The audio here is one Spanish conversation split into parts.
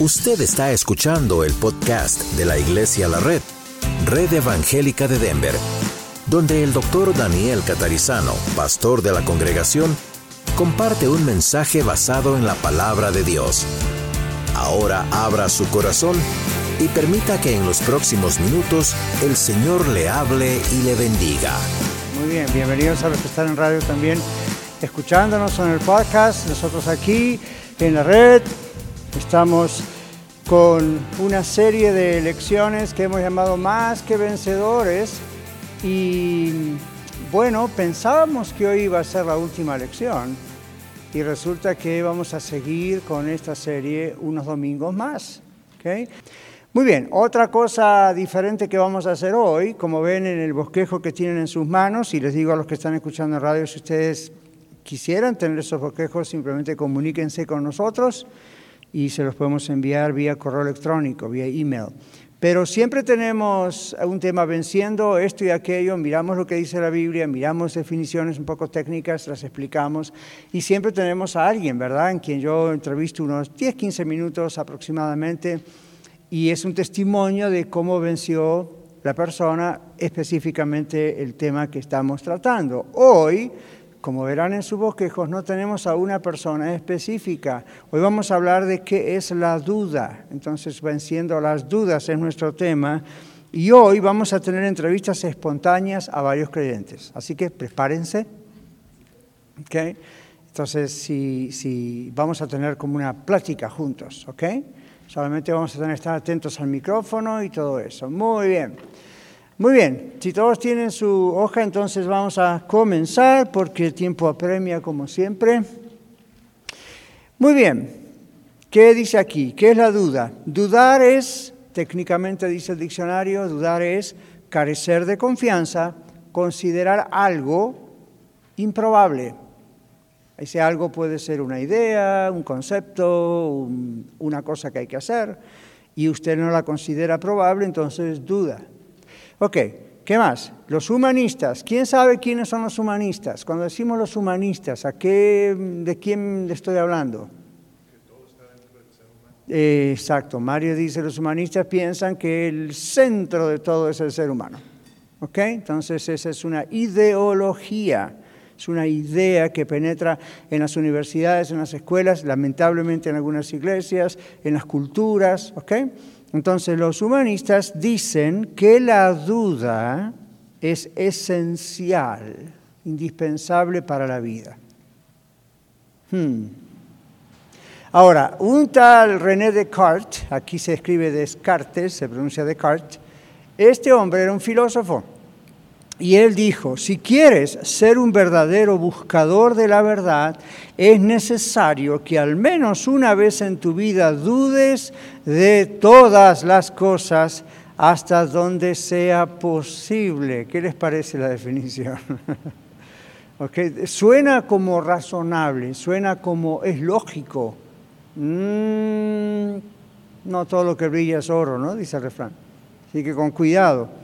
Usted está escuchando el podcast de la Iglesia La Red, Red Evangélica de Denver, donde el doctor Daniel Catarizano, pastor de la congregación, comparte un mensaje basado en la palabra de Dios. Ahora abra su corazón y permita que en los próximos minutos el Señor le hable y le bendiga. Muy bien, bienvenidos a los que están en radio también, escuchándonos en el podcast, nosotros aquí en la red Estamos con una serie de lecciones que hemos llamado más que vencedores y bueno, pensábamos que hoy iba a ser la última lección y resulta que vamos a seguir con esta serie unos domingos más. Muy bien, otra cosa diferente que vamos a hacer hoy, como ven en el bosquejo que tienen en sus manos, y les digo a los que están escuchando en radio, si ustedes quisieran tener esos bosquejos, simplemente comuníquense con nosotros y se los podemos enviar vía correo electrónico, vía email. Pero siempre tenemos un tema venciendo esto y aquello, miramos lo que dice la Biblia, miramos definiciones un poco técnicas, las explicamos y siempre tenemos a alguien, ¿verdad? En quien yo entrevisto unos 10, 15 minutos aproximadamente y es un testimonio de cómo venció la persona específicamente el tema que estamos tratando. Hoy como verán en sus bosquejos, no tenemos a una persona específica. Hoy vamos a hablar de qué es la duda. Entonces, venciendo las dudas es nuestro tema. Y hoy vamos a tener entrevistas espontáneas a varios creyentes. Así que prepárense. ¿Okay? Entonces, si, si vamos a tener como una plática juntos, ¿ok? Solamente vamos a tener que estar atentos al micrófono y todo eso. Muy bien. Muy bien, si todos tienen su hoja, entonces vamos a comenzar porque el tiempo apremia como siempre. Muy bien, ¿qué dice aquí? ¿Qué es la duda? Dudar es, técnicamente dice el diccionario, dudar es carecer de confianza, considerar algo improbable. Ese algo puede ser una idea, un concepto, una cosa que hay que hacer, y usted no la considera probable, entonces duda. Ok, ¿qué más? Los humanistas. ¿Quién sabe quiénes son los humanistas? Cuando decimos los humanistas, ¿a qué, ¿de quién estoy hablando? Eh, exacto, Mario dice, los humanistas piensan que el centro de todo es el ser humano. ¿Ok? Entonces esa es una ideología, es una idea que penetra en las universidades, en las escuelas, lamentablemente en algunas iglesias, en las culturas. ¿Ok? Entonces los humanistas dicen que la duda es esencial, indispensable para la vida. Hmm. Ahora, un tal René Descartes, aquí se escribe Descartes, se pronuncia Descartes, este hombre era un filósofo y él dijo, si quieres ser un verdadero buscador de la verdad, es necesario que al menos una vez en tu vida dudes de todas las cosas hasta donde sea posible. ¿Qué les parece la definición? Suena como razonable, suena como es lógico. Mm, no todo lo que brilla es oro, ¿no? Dice el refrán. Así que con cuidado.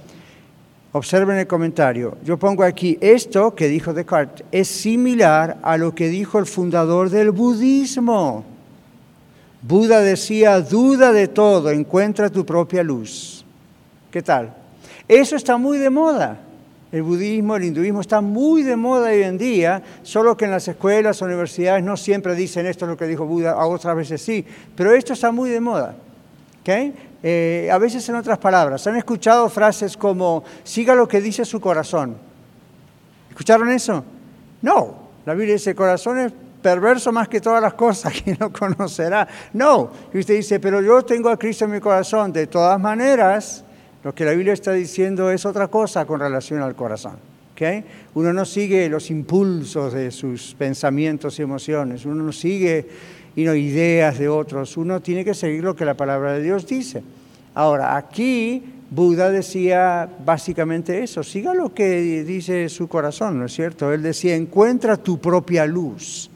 Observen el comentario. Yo pongo aquí, esto que dijo Descartes es similar a lo que dijo el fundador del budismo. Buda decía, duda de todo, encuentra tu propia luz. ¿Qué tal? Eso está muy de moda. El budismo, el hinduismo está muy de moda hoy en día, solo que en las escuelas, universidades no siempre dicen esto es lo que dijo Buda, a otras veces sí, pero esto está muy de moda. ¿Okay? Eh, a veces en otras palabras, han escuchado frases como, siga lo que dice su corazón. ¿Escucharon eso? No, la Biblia dice, corazón es perverso más que todas las cosas, ¿quién lo conocerá? No, y usted dice, pero yo tengo a Cristo en mi corazón. De todas maneras, lo que la Biblia está diciendo es otra cosa con relación al corazón. ¿okay? Uno no sigue los impulsos de sus pensamientos y emociones, uno no sigue y no ideas de otros. Uno tiene que seguir lo que la palabra de Dios dice. Ahora, aquí Buda decía básicamente eso, siga lo que dice su corazón, ¿no es cierto? Él decía, encuentra tu propia luz.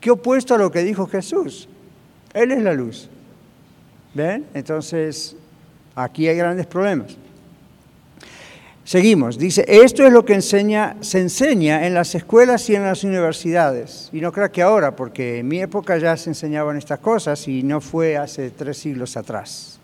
¿Qué opuesto a lo que dijo Jesús? Él es la luz. ¿Ven? Entonces, aquí hay grandes problemas. Seguimos, dice, esto es lo que enseña, se enseña en las escuelas y en las universidades. Y no creo que ahora, porque en mi época ya se enseñaban estas cosas y no fue hace tres siglos atrás.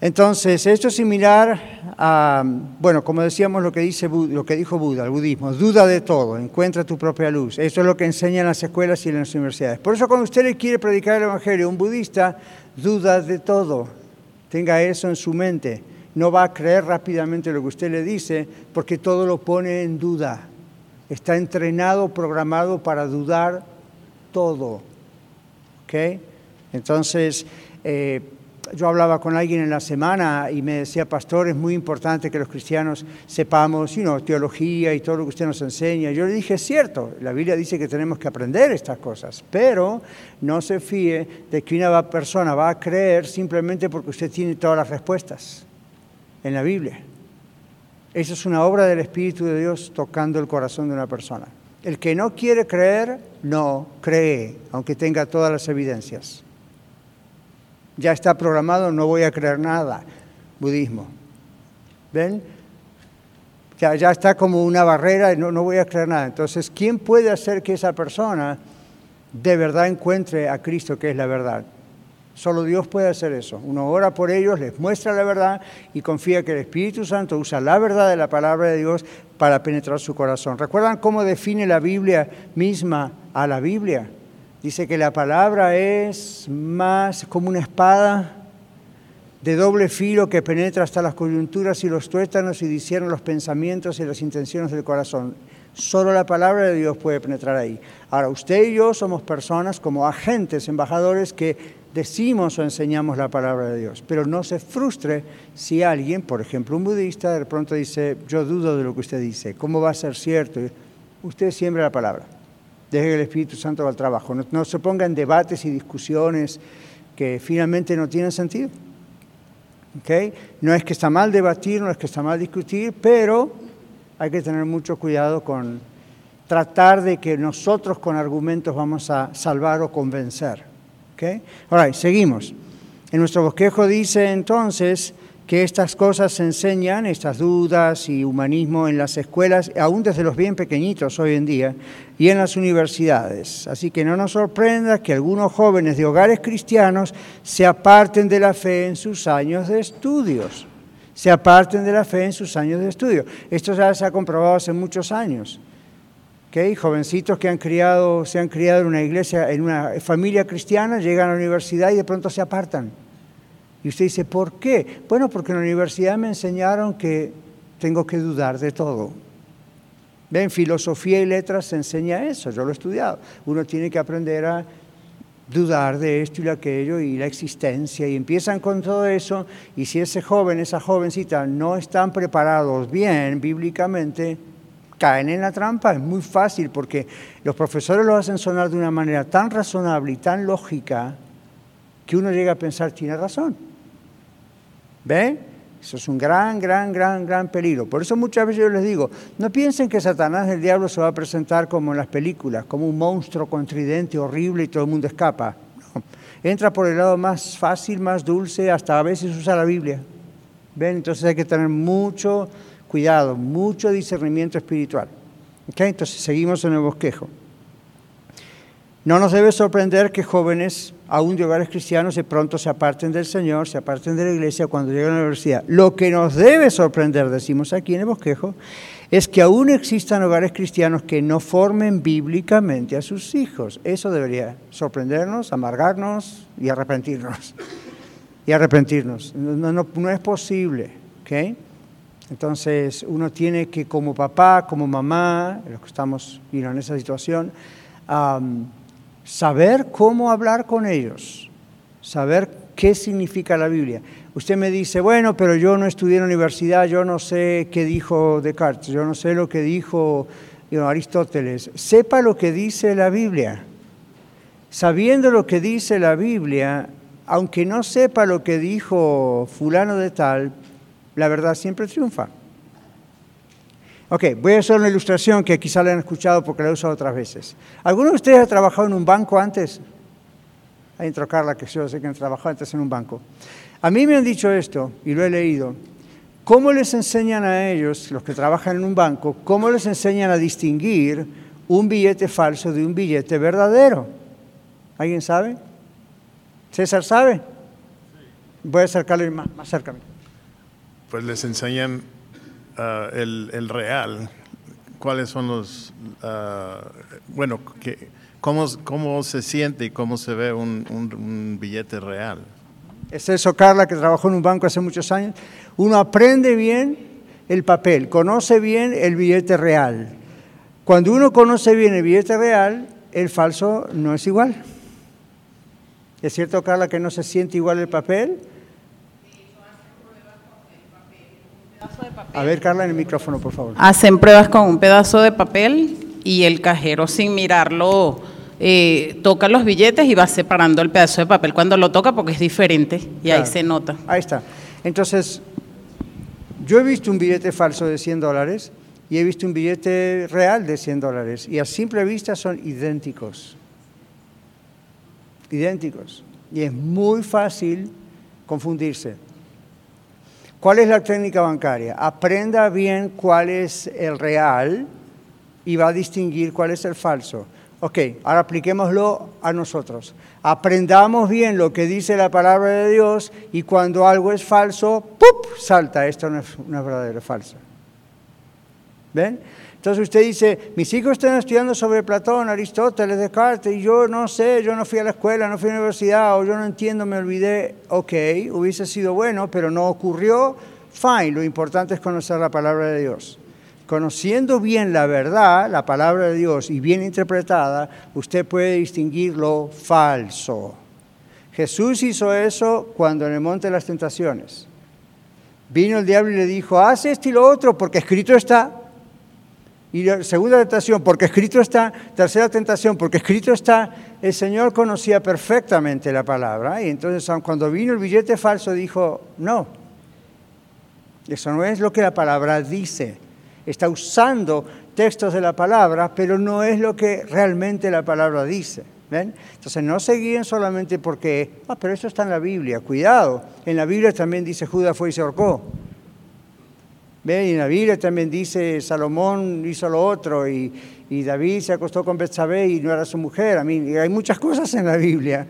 Entonces, esto es similar a, bueno, como decíamos lo que, dice, lo que dijo Buda, el budismo, duda de todo, encuentra tu propia luz. Esto es lo que enseñan las escuelas y en las universidades. Por eso cuando usted le quiere predicar el Evangelio a un budista, duda de todo. Tenga eso en su mente. No va a creer rápidamente lo que usted le dice porque todo lo pone en duda. Está entrenado, programado para dudar todo. ¿Ok? Entonces, eh, yo hablaba con alguien en la semana y me decía, pastor, es muy importante que los cristianos sepamos teología y todo lo que usted nos enseña. Yo le dije, es cierto, la Biblia dice que tenemos que aprender estas cosas, pero no se fíe de que una persona va a creer simplemente porque usted tiene todas las respuestas en la Biblia. Esa es una obra del Espíritu de Dios tocando el corazón de una persona. El que no quiere creer, no cree, aunque tenga todas las evidencias ya está programado, no voy a creer nada. Budismo. ¿Ven? Ya, ya está como una barrera no, no voy a creer nada. Entonces, ¿quién puede hacer que esa persona de verdad encuentre a Cristo, que es la verdad? Solo Dios puede hacer eso. Uno ora por ellos, les muestra la verdad y confía que el Espíritu Santo usa la verdad de la palabra de Dios para penetrar su corazón. ¿Recuerdan cómo define la Biblia misma a la Biblia? Dice que la palabra es más como una espada de doble filo que penetra hasta las coyunturas y los tuétanos y discierne los pensamientos y las intenciones del corazón. Solo la palabra de Dios puede penetrar ahí. Ahora, usted y yo somos personas como agentes, embajadores que decimos o enseñamos la palabra de Dios. Pero no se frustre si alguien, por ejemplo un budista, de pronto dice, yo dudo de lo que usted dice, ¿cómo va a ser cierto? Usted siembra la palabra. Deje que el Espíritu Santo va al trabajo. No, se ponga en debates y discusiones que finalmente no tienen sentido. ¿Okay? No es que está mal debatir, no es que está mal discutir, pero hay que tener mucho cuidado con tratar de que nosotros con argumentos vamos a salvar o convencer. ¿Okay? Seguimos. En nuestro bosquejo dice entonces que estas cosas se enseñan, estas dudas y humanismo en las escuelas, aún desde los bien pequeñitos hoy en día, y en las universidades. Así que no nos sorprenda que algunos jóvenes de hogares cristianos se aparten de la fe en sus años de estudios. Se aparten de la fe en sus años de estudio. Esto ya se ha comprobado hace muchos años. ¿Okay? Jovencitos que se han criado en una iglesia, en una familia cristiana, llegan a la universidad y de pronto se apartan y usted dice, ¿por qué? Bueno, porque en la universidad me enseñaron que tengo que dudar de todo. Ven, filosofía y letras se enseña eso, yo lo he estudiado. Uno tiene que aprender a dudar de esto y de aquello y la existencia y empiezan con todo eso y si ese joven, esa jovencita no están preparados bien bíblicamente, caen en la trampa. Es muy fácil porque los profesores lo hacen sonar de una manera tan razonable y tan lógica que uno llega a pensar, tiene razón. ¿Ve? Eso es un gran, gran, gran, gran peligro. Por eso muchas veces yo les digo, no piensen que Satanás, el diablo, se va a presentar como en las películas, como un monstruo contridente, horrible y todo el mundo escapa. Entra por el lado más fácil, más dulce, hasta a veces usa la Biblia. ¿Ven? Entonces hay que tener mucho cuidado, mucho discernimiento espiritual. Entonces seguimos en el bosquejo. No nos debe sorprender que jóvenes, aún de hogares cristianos, de pronto se aparten del Señor, se aparten de la iglesia cuando llegan a la universidad. Lo que nos debe sorprender, decimos aquí en el bosquejo, es que aún existan hogares cristianos que no formen bíblicamente a sus hijos. Eso debería sorprendernos, amargarnos y arrepentirnos. Y arrepentirnos. No, no, es posible. ¿okay? Entonces uno tiene que como papá, como mamá, los que estamos en esa situación, saber cómo hablar con ellos, saber qué significa la Biblia. Usted me dice, bueno, pero yo no estudié en la universidad, yo no sé qué dijo Descartes, yo no sé lo que dijo Aristóteles. Sepa lo que dice la Biblia. Sabiendo lo que dice la Biblia, aunque no sepa lo que dijo fulano de tal, la verdad siempre triunfa. Ok, voy a hacer una ilustración que quizá la han escuchado porque la he usado otras veces. ¿Alguno de ustedes ha trabajado en un banco antes? Hay que yo sé que han trabajado antes en un banco. A mí me han dicho esto, y lo he leído, ¿Cómo les enseñan a ellos, los que trabajan en un banco, cómo les enseñan a distinguir un billete falso de un billete verdadero? ¿Alguien sabe? ¿César sabe? Voy a acercarle más, más cerca. Pues les enseñan ah, el, real, cuáles son los, ah, bueno, que, cómo, cómo se siente y cómo se ve un billete real. Es eso, Carla, que trabajó en un banco hace muchos años. Uno aprende bien el papel, conoce bien el billete real. Cuando uno conoce bien el billete real, el falso no es igual. ¿Es cierto, Carla, que no se siente igual el papel? A ver, Carla, en el micrófono, por favor. Hacen pruebas con un pedazo de papel y el cajero, sin mirarlo, eh, toca los billetes y va separando el pedazo de papel cuando lo toca porque es diferente y ahí se nota. Ahí está. Entonces, yo he visto un billete falso de 100 dólares y he visto un billete real de 100 dólares y a simple vista son idénticos. Idénticos. Y es muy fácil confundirse. ¿Cuál es la técnica bancaria? Aprenda bien cuál es el real y va a distinguir cuál es el falso. Ok, ahora apliquémoslo a nosotros. Aprendamos bien lo que dice la palabra de Dios y cuando algo es falso, ¡pup! salta, esto no es, una verdadera, es falso. ¿Ven? Entonces usted dice, mis hijos están estudiando sobre Platón, Aristóteles, Descartes, y yo no sé, yo no fui a la escuela, no fui a la universidad, o yo no entiendo, me olvidé. Ok, hubiese sido bueno, pero no ocurrió. Fine, lo importante es conocer la palabra de Dios. Conociendo bien la verdad, la palabra de Dios, y bien interpretada, usted puede distinguir lo falso. Jesús hizo eso cuando en el monte de las tentaciones. Vino el diablo y le dijo, haz esto y lo otro porque escrito está. Y la segunda tentación, porque escrito está. Tercera tentación, porque escrito está. El Señor conocía perfectamente la palabra. Y entonces cuando vino el billete falso dijo, no, eso no es lo que la palabra dice está usando textos de la palabra, pero no es lo que realmente la palabra dice. ¿ven? Entonces no se guíen solamente porque, ah, pero eso está en la Biblia. Cuidado, en la Biblia también dice Judas fue y se ahorcó. ¿Ven? Y en la Biblia también dice Salomón hizo lo otro y, y David se acostó con Betsabé y no era su mujer. A mí, hay muchas cosas en la Biblia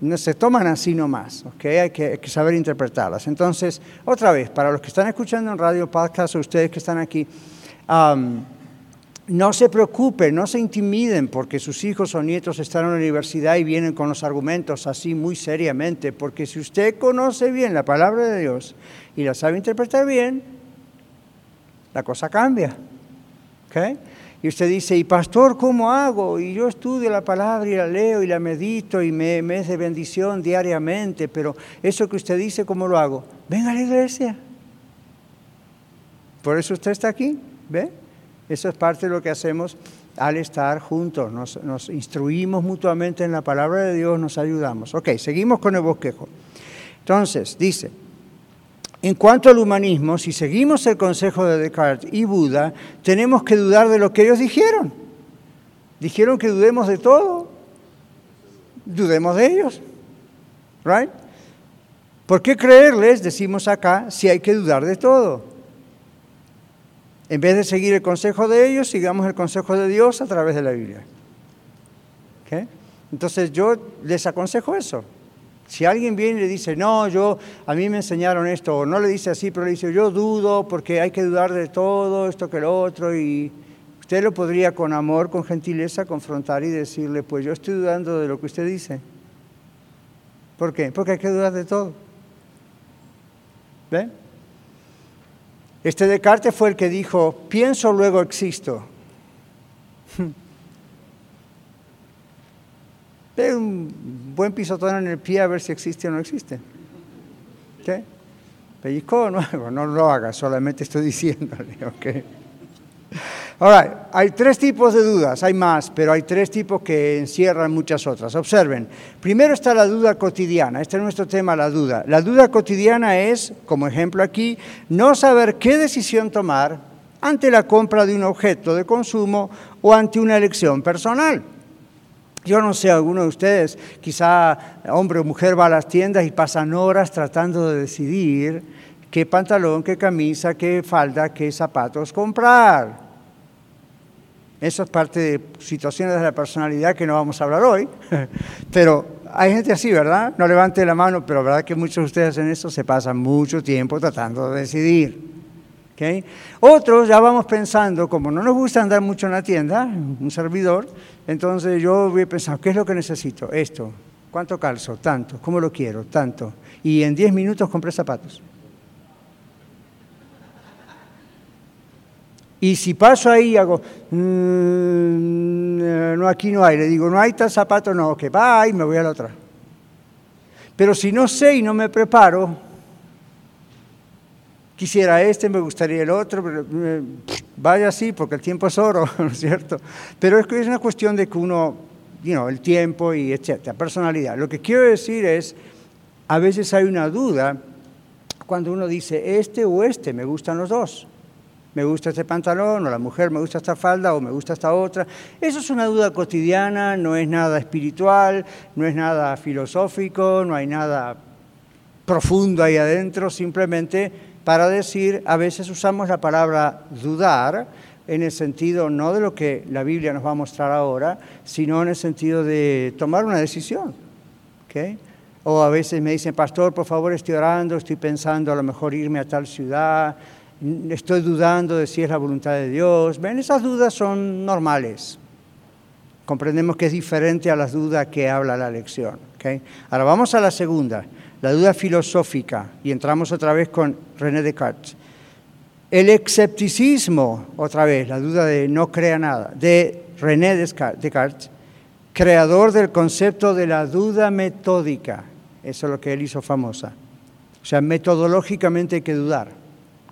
no se toman así nomás, ¿okay? hay, que, hay que saber interpretarlas. Entonces, otra vez, para los que están escuchando en radio, podcast, o ustedes que están aquí, no se preocupen, no se intimiden porque sus hijos o nietos están en la universidad y vienen con los argumentos así muy seriamente, porque si usted conoce bien la palabra de Dios y la sabe interpretar bien, la cosa cambia. Y usted dice, y pastor, ¿cómo hago? Y yo estudio la palabra y la leo y la medito y me, me es de bendición diariamente, pero eso que usted dice, ¿cómo lo hago? Venga a la iglesia. Por eso usted está aquí. ¿Ve? Eso es parte de lo que hacemos al estar juntos. Nos, instruimos mutuamente en la palabra de Dios, nos ayudamos. Ok, seguimos con el bosquejo. Entonces, dice, en cuanto al humanismo, si seguimos el consejo de Descartes y Buda, tenemos que dudar de lo que ellos dijeron. Dijeron que dudemos de todo. Dudemos de ellos. ¿Right? ¿Por qué creerles, decimos acá, si hay que dudar de todo? En vez de seguir el consejo de ellos, sigamos el consejo de Dios a través de la Biblia. Entonces yo les aconsejo eso. Si alguien viene y le dice, no, yo, a mí me enseñaron esto, o no le dice así, pero le dice, yo dudo porque hay que dudar de todo, esto que lo otro, y usted lo podría con amor, con gentileza confrontar y decirle, pues yo estoy dudando de lo que usted dice. ¿Por qué? Porque hay que dudar de todo. ¿Ven? Este Descartes fue el que dijo, pienso, luego existo. De un buen pisotón en el pie a ver si existe o no existe. ¿Qué? ¿Pellizco o no? Lo haga, solamente estoy diciéndole, ¿ok? Ahora, hay tres tipos de dudas, hay más, pero hay tres tipos que encierran muchas otras. Observen, primero está la duda cotidiana, este es nuestro tema, la duda. La duda cotidiana es, como ejemplo aquí, no saber qué decisión tomar ante la compra de un objeto de consumo o ante una elección personal. Yo no sé, alguno de ustedes, quizá hombre o mujer va a las tiendas y pasan horas tratando de decidir qué pantalón, qué camisa, qué falda, qué zapatos comprar. Eso es parte de situaciones de la personalidad que no vamos a hablar hoy, pero hay gente así, ¿verdad? No levante la mano, pero verdad que muchos de ustedes en eso se pasan mucho tiempo tratando de decidir. ¿okay? Otros ya vamos pensando, como no nos gusta andar mucho en la tienda, un servidor, entonces yo voy pensando, ¿qué es lo que necesito? Esto. ¿Cuánto calzo? Tanto. ¿Cómo lo quiero? Tanto. Y en 10 minutos compré zapatos. Y si paso ahí hago, mm, no, aquí no hay, le digo, no hay tal zapato, no, que va y me voy a la otra. Pero si no sé y no me preparo, quisiera este, me gustaría el otro, eh, vaya así, porque el tiempo es oro, ¿no es cierto? Pero es, es una cuestión de que uno, you el tiempo y etcétera, personalidad. Lo que quiero decir es, a veces hay una duda cuando uno dice, este o este, me gustan los dos me gusta este pantalón, o la mujer me gusta esta falda, o me gusta esta otra. Eso es una duda cotidiana, no es nada espiritual, no es nada filosófico, no hay nada profundo ahí adentro, simplemente para decir, a veces usamos la palabra dudar en el sentido no de lo que la Biblia nos va a mostrar ahora, sino en el sentido de tomar una decisión. O a veces me dicen, pastor, por favor, estoy orando, estoy pensando a lo mejor irme a tal ciudad, estoy dudando de si es la voluntad de Dios. Ven, esas dudas son normales. Comprendemos que es diferente a las dudas que habla la lección. Ahora vamos a la segunda, la duda filosófica, y entramos otra vez con René Descartes. El escepticismo, otra vez, la duda de no crea nada, de René Descartes, creador del concepto de la duda metódica. Eso es lo que él hizo famosa. O sea, metodológicamente hay que dudar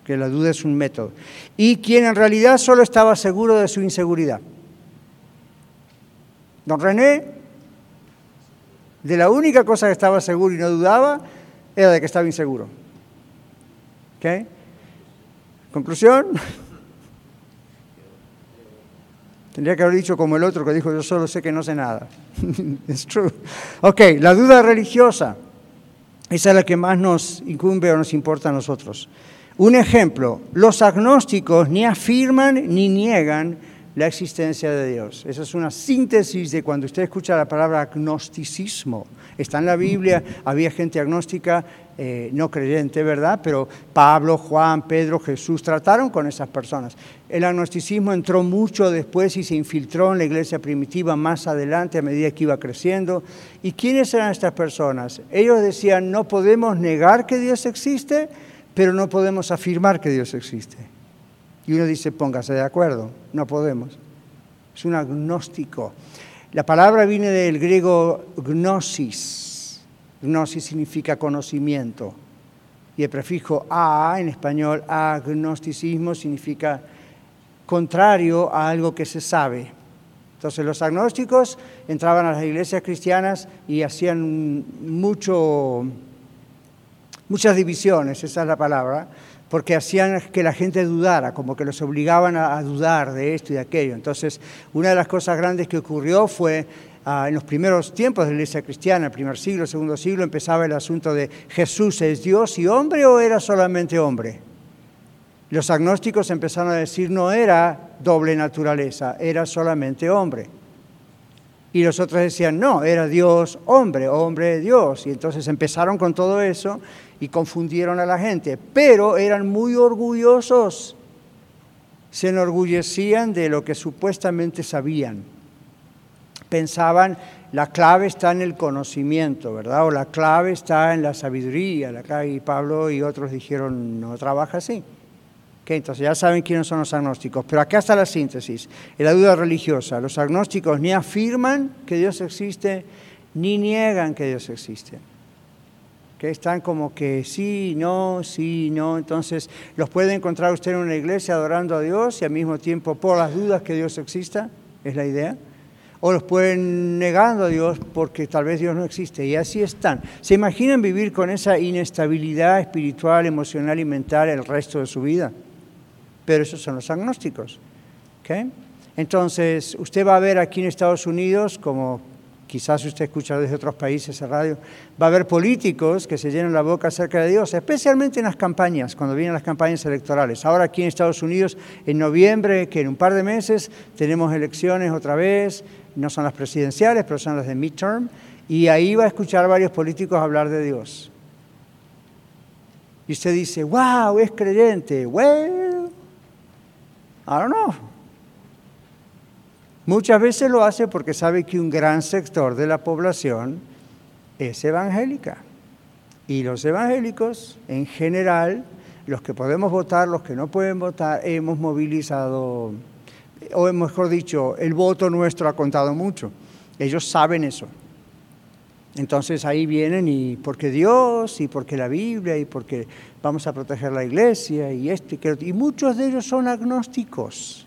que la duda es un método, y quien en realidad solo estaba seguro de su inseguridad. Don René, de la única cosa que estaba seguro y no dudaba, era de que estaba inseguro. ¿Ok? Conclusión. Tendría que haber dicho como el otro que dijo, yo solo sé que no sé nada. Es true. Ok, la duda religiosa. Esa es la que más nos incumbe o nos importa a nosotros. Un ejemplo, los agnósticos ni afirman ni niegan la existencia de Dios. Esa es una síntesis de cuando usted escucha la palabra agnosticismo. Está en la Biblia, había gente agnóstica, eh, no creyente, ¿verdad? Pero Pablo, Juan, Pedro, Jesús trataron con esas personas. El agnosticismo entró mucho después y se infiltró en la iglesia primitiva más adelante a medida que iba creciendo. ¿Y quiénes eran estas personas? Ellos decían, no podemos negar que Dios existe, pero no podemos afirmar que Dios existe. Y uno dice, póngase de acuerdo, no podemos. Es un agnóstico. La palabra viene del griego gnosis. Gnosis significa conocimiento. Y el prefijo a en español, agnosticismo, significa contrario a algo que se sabe. Entonces los agnósticos entraban a las iglesias cristianas y hacían mucho muchas divisiones, esa es la palabra, porque hacían que la gente dudara, como que los obligaban a, dudar de esto y de aquello. Entonces, una de las cosas grandes que ocurrió fue ah, en los primeros tiempos de la iglesia cristiana, el primer siglo, segundo siglo, empezaba el asunto de Jesús es Dios y hombre o era solamente hombre. Los agnósticos empezaron a decir no era doble naturaleza, era solamente hombre. Y los otros decían, no, era Dios hombre, hombre Dios. Y entonces empezaron con todo eso y confundieron a la gente, pero eran muy orgullosos, se enorgullecían de lo que supuestamente sabían. Pensaban, la clave está en el conocimiento, ¿verdad? O la clave está en la sabiduría. Y Pablo y otros dijeron, no trabaja así. Entonces ya saben quiénes son los agnósticos. Pero acá está la síntesis, la duda religiosa. Los agnósticos ni afirman que Dios existe, ni niegan que Dios existe que están como que sí, no, sí, no. Entonces, los puede encontrar usted en una iglesia adorando a Dios y al mismo tiempo por las dudas que Dios exista, es la idea. O los pueden negando a Dios porque tal vez Dios no existe. Y así están. ¿Se imaginan vivir con esa inestabilidad espiritual, emocional y mental el resto de su vida? Pero esos son los agnósticos. Entonces, usted va a ver aquí en Estados Unidos como quizás usted escucha desde otros países en radio, va a haber políticos que se llenan la boca acerca de Dios, especialmente en las campañas, cuando vienen las campañas electorales. Ahora aquí en Estados Unidos, en noviembre, que en un par de meses tenemos elecciones otra vez, no son las presidenciales, pero son las de midterm, y ahí va a escuchar a varios políticos hablar de Dios. Y usted dice, wow, es creyente. Well, I don't know. Muchas veces lo hace porque sabe que un gran sector de la población es evangélica. Y los evangélicos, en general, los que podemos votar, los que no pueden votar, hemos movilizado, o mejor dicho, el voto nuestro ha contado mucho. Ellos saben eso. Entonces ahí vienen y porque Dios y porque la Biblia y porque vamos a proteger la iglesia y este y muchos de ellos son agnósticos.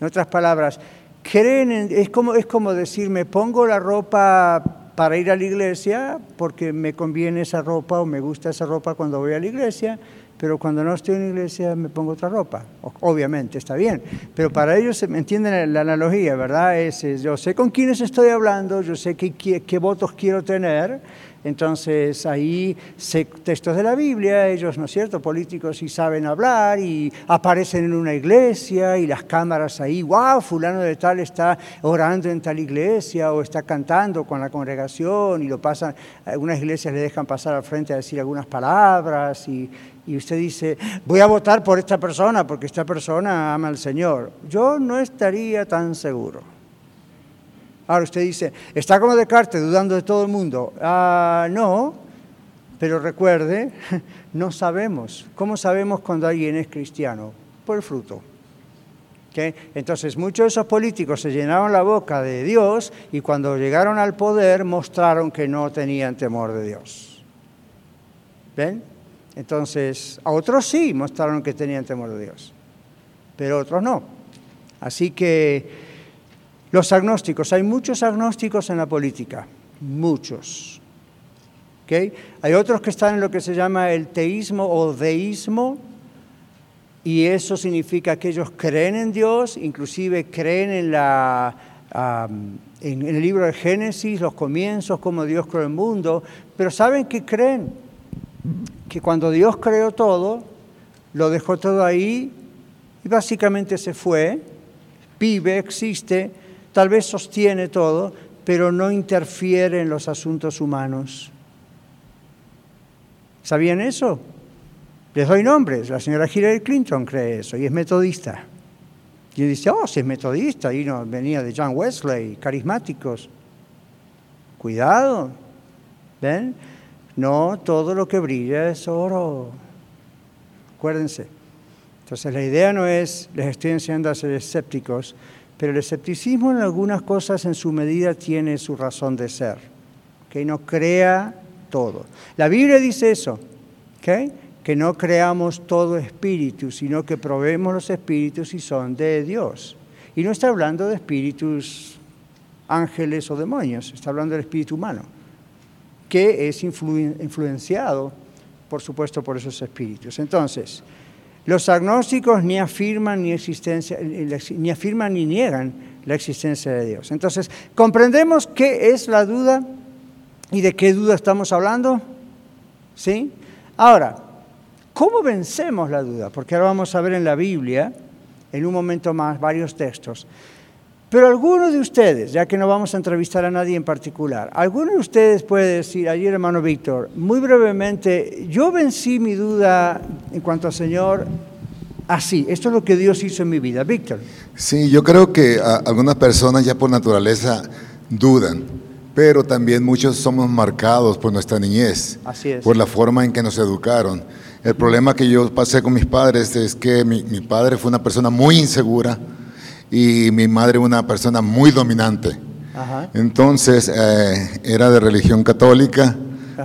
En otras palabras, creen es como, es como decir, me pongo la ropa para ir a la iglesia porque me conviene esa ropa o me gusta esa ropa cuando voy a la iglesia, pero cuando no estoy en la iglesia me pongo otra ropa. Obviamente, está bien, pero para ellos, ¿me entienden la analogía, verdad? Es, yo sé con quiénes estoy hablando, yo sé qué, qué votos quiero tener, entonces ahí textos de la Biblia, ellos, ¿no es cierto?, políticos y saben hablar y aparecen en una iglesia y las cámaras ahí, wow, fulano de tal está orando en tal iglesia o está cantando con la congregación y lo pasan, algunas iglesias le dejan pasar al frente a decir algunas palabras y usted dice, voy a votar por esta persona porque esta persona ama al Señor. Yo no estaría tan seguro. Ahora usted dice, está como Descartes dudando de todo el mundo. Ah, no, pero recuerde, no sabemos. ¿Cómo sabemos cuando alguien es cristiano? Por el fruto. Entonces muchos de esos políticos se llenaron la boca de Dios y cuando llegaron al poder mostraron que no tenían temor de Dios. ¿Ven? Entonces, a otros sí mostraron que tenían temor de Dios, pero otros no. Así que los agnósticos, hay muchos agnósticos en la política, muchos. Hay otros que están en lo que se llama el teísmo o deísmo, y eso significa que ellos creen en Dios, inclusive creen en, la, en el libro de Génesis, los comienzos, como Dios creó el mundo, pero saben que creen que cuando Dios creó todo, lo dejó todo ahí y básicamente se fue, vive, existe, tal vez sostiene todo, pero no interfiere en los asuntos humanos. ¿Sabían eso? Les doy nombres. La señora Hillary Clinton cree eso y es metodista. Y dice, oh, si es metodista, y no, venía de John Wesley, carismáticos. Cuidado, ¿ven? No todo lo que brilla es oro. Acuérdense. Entonces la idea no es, les estoy enseñando a ser escépticos, pero el escepticismo en algunas cosas en su medida tiene su razón de ser, que no crea todo. La Biblia dice eso, que no creamos todo espíritu, sino que probemos los espíritus y son de Dios. Y no está hablando de espíritus ángeles o demonios, está hablando del espíritu humano, que es influenciado, por supuesto, por esos espíritus. Entonces, los agnósticos ni afirman ni, existencia, ni afirman ni niegan la existencia de Dios. Entonces, ¿comprendemos qué es la duda y de qué duda estamos hablando? ¿Sí? Ahora, ¿cómo vencemos la duda? Porque ahora vamos a ver en la Biblia, en un momento más, varios textos. Pero alguno de ustedes, ya que no vamos a entrevistar a nadie en particular, alguno de ustedes puede decir, ayer hermano Víctor, muy brevemente, yo vencí mi duda en cuanto al Señor así, esto es lo que Dios hizo en mi vida. Víctor. Sí, yo creo que algunas personas ya por naturaleza dudan, pero también muchos somos marcados por nuestra niñez, así es. por la forma en que nos educaron. El problema que yo pasé con mis padres es que mi, mi padre fue una persona muy insegura y mi madre una persona muy dominante. Entonces, eh, era de religión católica,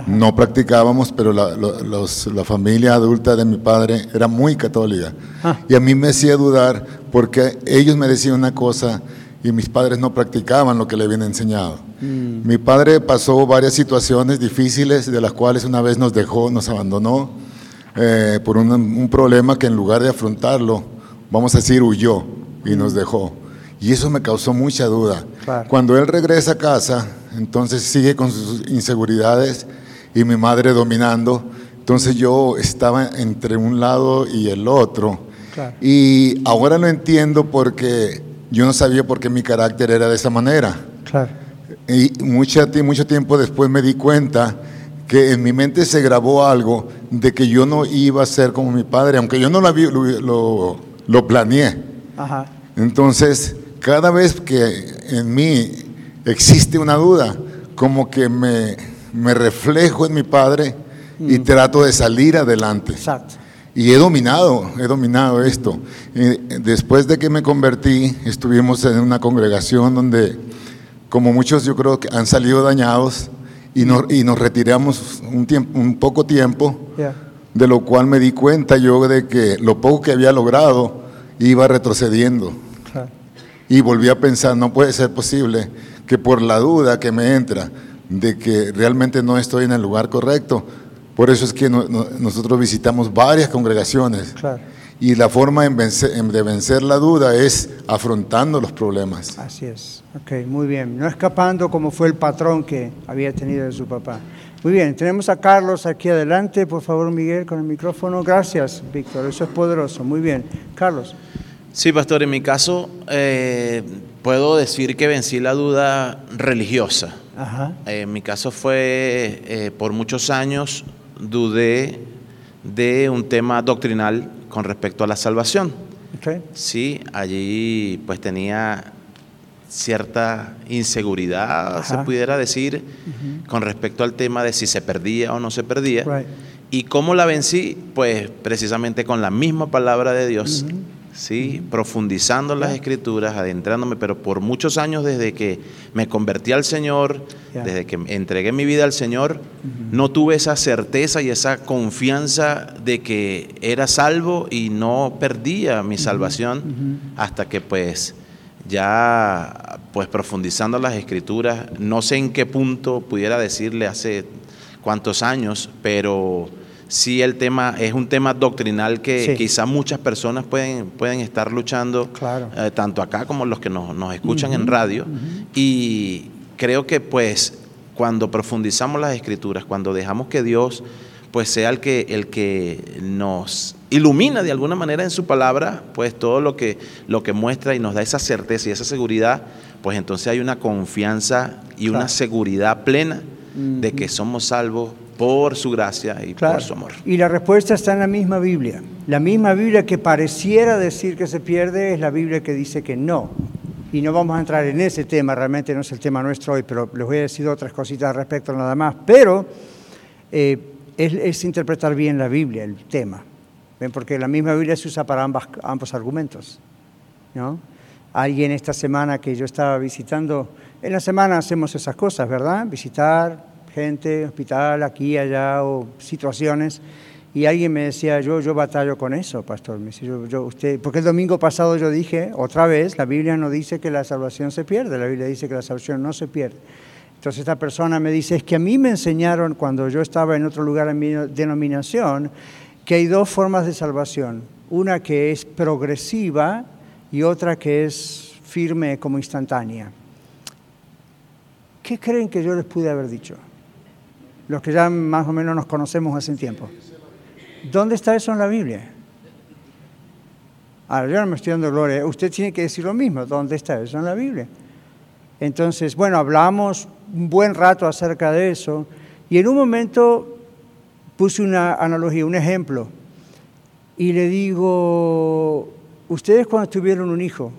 no practicábamos, pero la, la, familia adulta de mi padre era muy católica. Ah. Y a mí me hacía dudar porque ellos me decían una cosa y mis padres no practicaban lo que le habían enseñado. Mm. Mi padre pasó varias situaciones difíciles, de las cuales una vez nos dejó, nos abandonó, eh, por un, un problema que en lugar de afrontarlo, vamos a decir, huyó y nos dejó. Y eso me causó mucha duda. Cuando él regresa a casa, entonces sigue con sus inseguridades y mi madre dominando. Entonces yo estaba entre un lado y el otro. Y ahora lo entiendo porque yo no sabía por qué mi carácter era de esa manera. Y mucho, mucho tiempo después me di cuenta que en mi mente se grabó algo de que yo no iba a ser como mi padre, aunque yo no lo, lo, lo planeé. Entonces, cada vez que en mí existe una duda, como que me, me reflejo en mi padre y mm. trato de salir adelante. Exacto. Y he dominado, he dominado esto. después de que me convertí, estuvimos en una congregación donde, como muchos yo creo que han salido dañados, y nos, y nos retiramos un, tiempo, un poco tiempo, de lo cual me di cuenta yo de que lo poco que había logrado iba retrocediendo. Y volví a pensar, no puede ser posible que por la duda que me entra de que realmente no estoy en el lugar correcto, por eso es que nosotros visitamos varias congregaciones. Y la forma de vencer la duda es afrontando los problemas. Así es. Ok, muy bien. No escapando como fue el patrón que había tenido de su papá. Muy bien, tenemos a Carlos aquí adelante. Por favor, Miguel, con el micrófono. Gracias, Víctor. Eso es poderoso. Muy bien. Carlos. Sí, pastor, en mi caso eh, puedo decir que vencí la duda religiosa. Ajá. en mi caso fue eh, por muchos años dudé de un tema doctrinal con respecto a la salvación. Sí, allí pues tenía cierta inseguridad, se pudiera decir, con respecto al tema de si se perdía o no se perdía. ¿Y cómo la vencí? Pues precisamente con la misma palabra de Dios. ¿sí? profundizando las escrituras, adentrándome, pero por muchos años desde que me convertí al Señor, desde que entregué mi vida al Señor, no tuve esa certeza y esa confianza de que era salvo y no perdía mi salvación hasta que pues ya pues profundizando las escrituras, no sé en qué punto pudiera decirle hace cuántos años, pero sí el tema es un tema doctrinal que quizá muchas personas pueden, pueden estar luchando, eh, tanto acá como los que nos, escuchan en radio. Y creo que pues cuando profundizamos las escrituras, cuando dejamos que Dios pues sea el que, el que nos ilumina de alguna manera en su palabra, pues todo lo que, lo que muestra y nos da esa certeza y esa seguridad, pues entonces hay una confianza y una seguridad plena de que somos salvos por su gracia y por su amor. Y la respuesta está en la misma Biblia. La misma Biblia que pareciera decir que se pierde es la Biblia que dice que no. Y no vamos a entrar en ese tema, realmente no es el tema nuestro hoy, pero les voy a decir otras cositas al respecto nada más. Pero eh, es, interpretar bien la Biblia, el tema. ¿Ven? Porque la misma Biblia se usa para ambos argumentos. ¿no? Alguien esta semana que yo estaba visitando, en la semana hacemos esas cosas, ¿verdad? Visitar, gente, hospital, aquí, allá, o situaciones. Y alguien me decía, yo, yo batallo con eso, pastor. Me yo, yo, usted, porque el domingo pasado yo dije, otra vez, la Biblia no dice que la salvación se pierde, la Biblia dice que la salvación no se pierde. Entonces esta persona me dice, es que a mí me enseñaron cuando yo estaba en otro lugar en mi denominación, que hay dos formas de salvación. Una que es progresiva y otra que es firme como instantánea. ¿Qué creen que yo les pude haber dicho? los que ya más o menos nos conocemos hace tiempo. ¿Dónde está eso en la Biblia? Ahora, yo no me estoy dando gloria. Usted tiene que decir lo mismo. ¿Dónde está eso en la Biblia? Entonces, bueno, hablamos un buen rato acerca de eso y en un momento puse una analogía, un ejemplo, y le digo, ustedes cuando tuvieron un hijo,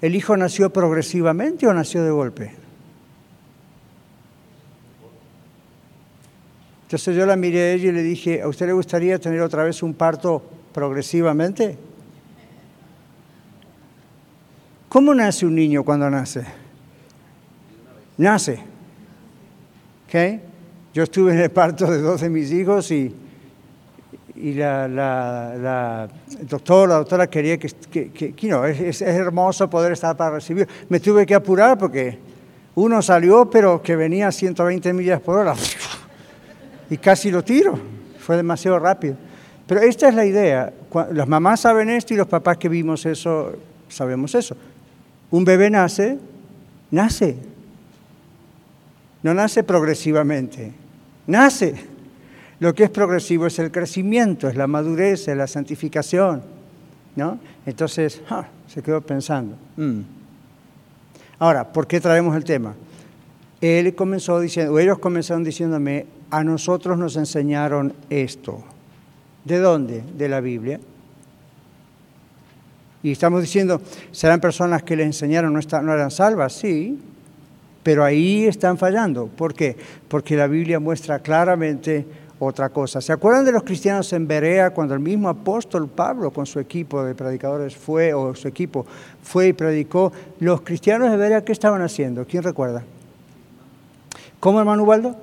¿el hijo nació progresivamente o nació de golpe? Entonces yo la miré a ella y le dije, ¿a usted le gustaría tener otra vez un parto progresivamente? ¿Cómo nace un niño cuando nace? Nace. ¿Okay? Yo estuve en el parto de dos de mis hijos y, y la, la, doctora, la doctora quería que, que, no, es, es, hermoso poder estar para recibir. Me tuve que apurar porque uno salió, pero que venía a 120 millas por hora y casi lo tiro. Fue demasiado rápido. Pero esta es la idea. Las mamás saben esto y los papás que vimos eso sabemos eso. Un bebé nace, nace. No nace progresivamente, nace. Lo que es progresivo es el crecimiento, es la madurez, es la santificación. ¿no? Entonces, se quedó pensando. Mm. Ahora, ¿por qué traemos el tema? Él comenzó diciendo, o ellos comenzaron diciéndome, a nosotros nos enseñaron esto. ¿De dónde? De la Biblia. Y estamos diciendo, ¿serán personas que le enseñaron no, no eran salvas? Sí, pero ahí están fallando. ¿Por qué? Porque la Biblia muestra claramente otra cosa. ¿Se acuerdan de los cristianos en Berea cuando el mismo apóstol Pablo con su equipo de predicadores fue, o su equipo fue y predicó? Los cristianos de Berea, ¿qué estaban haciendo? ¿Quién recuerda? ¿Cómo, hermano Ubaldo?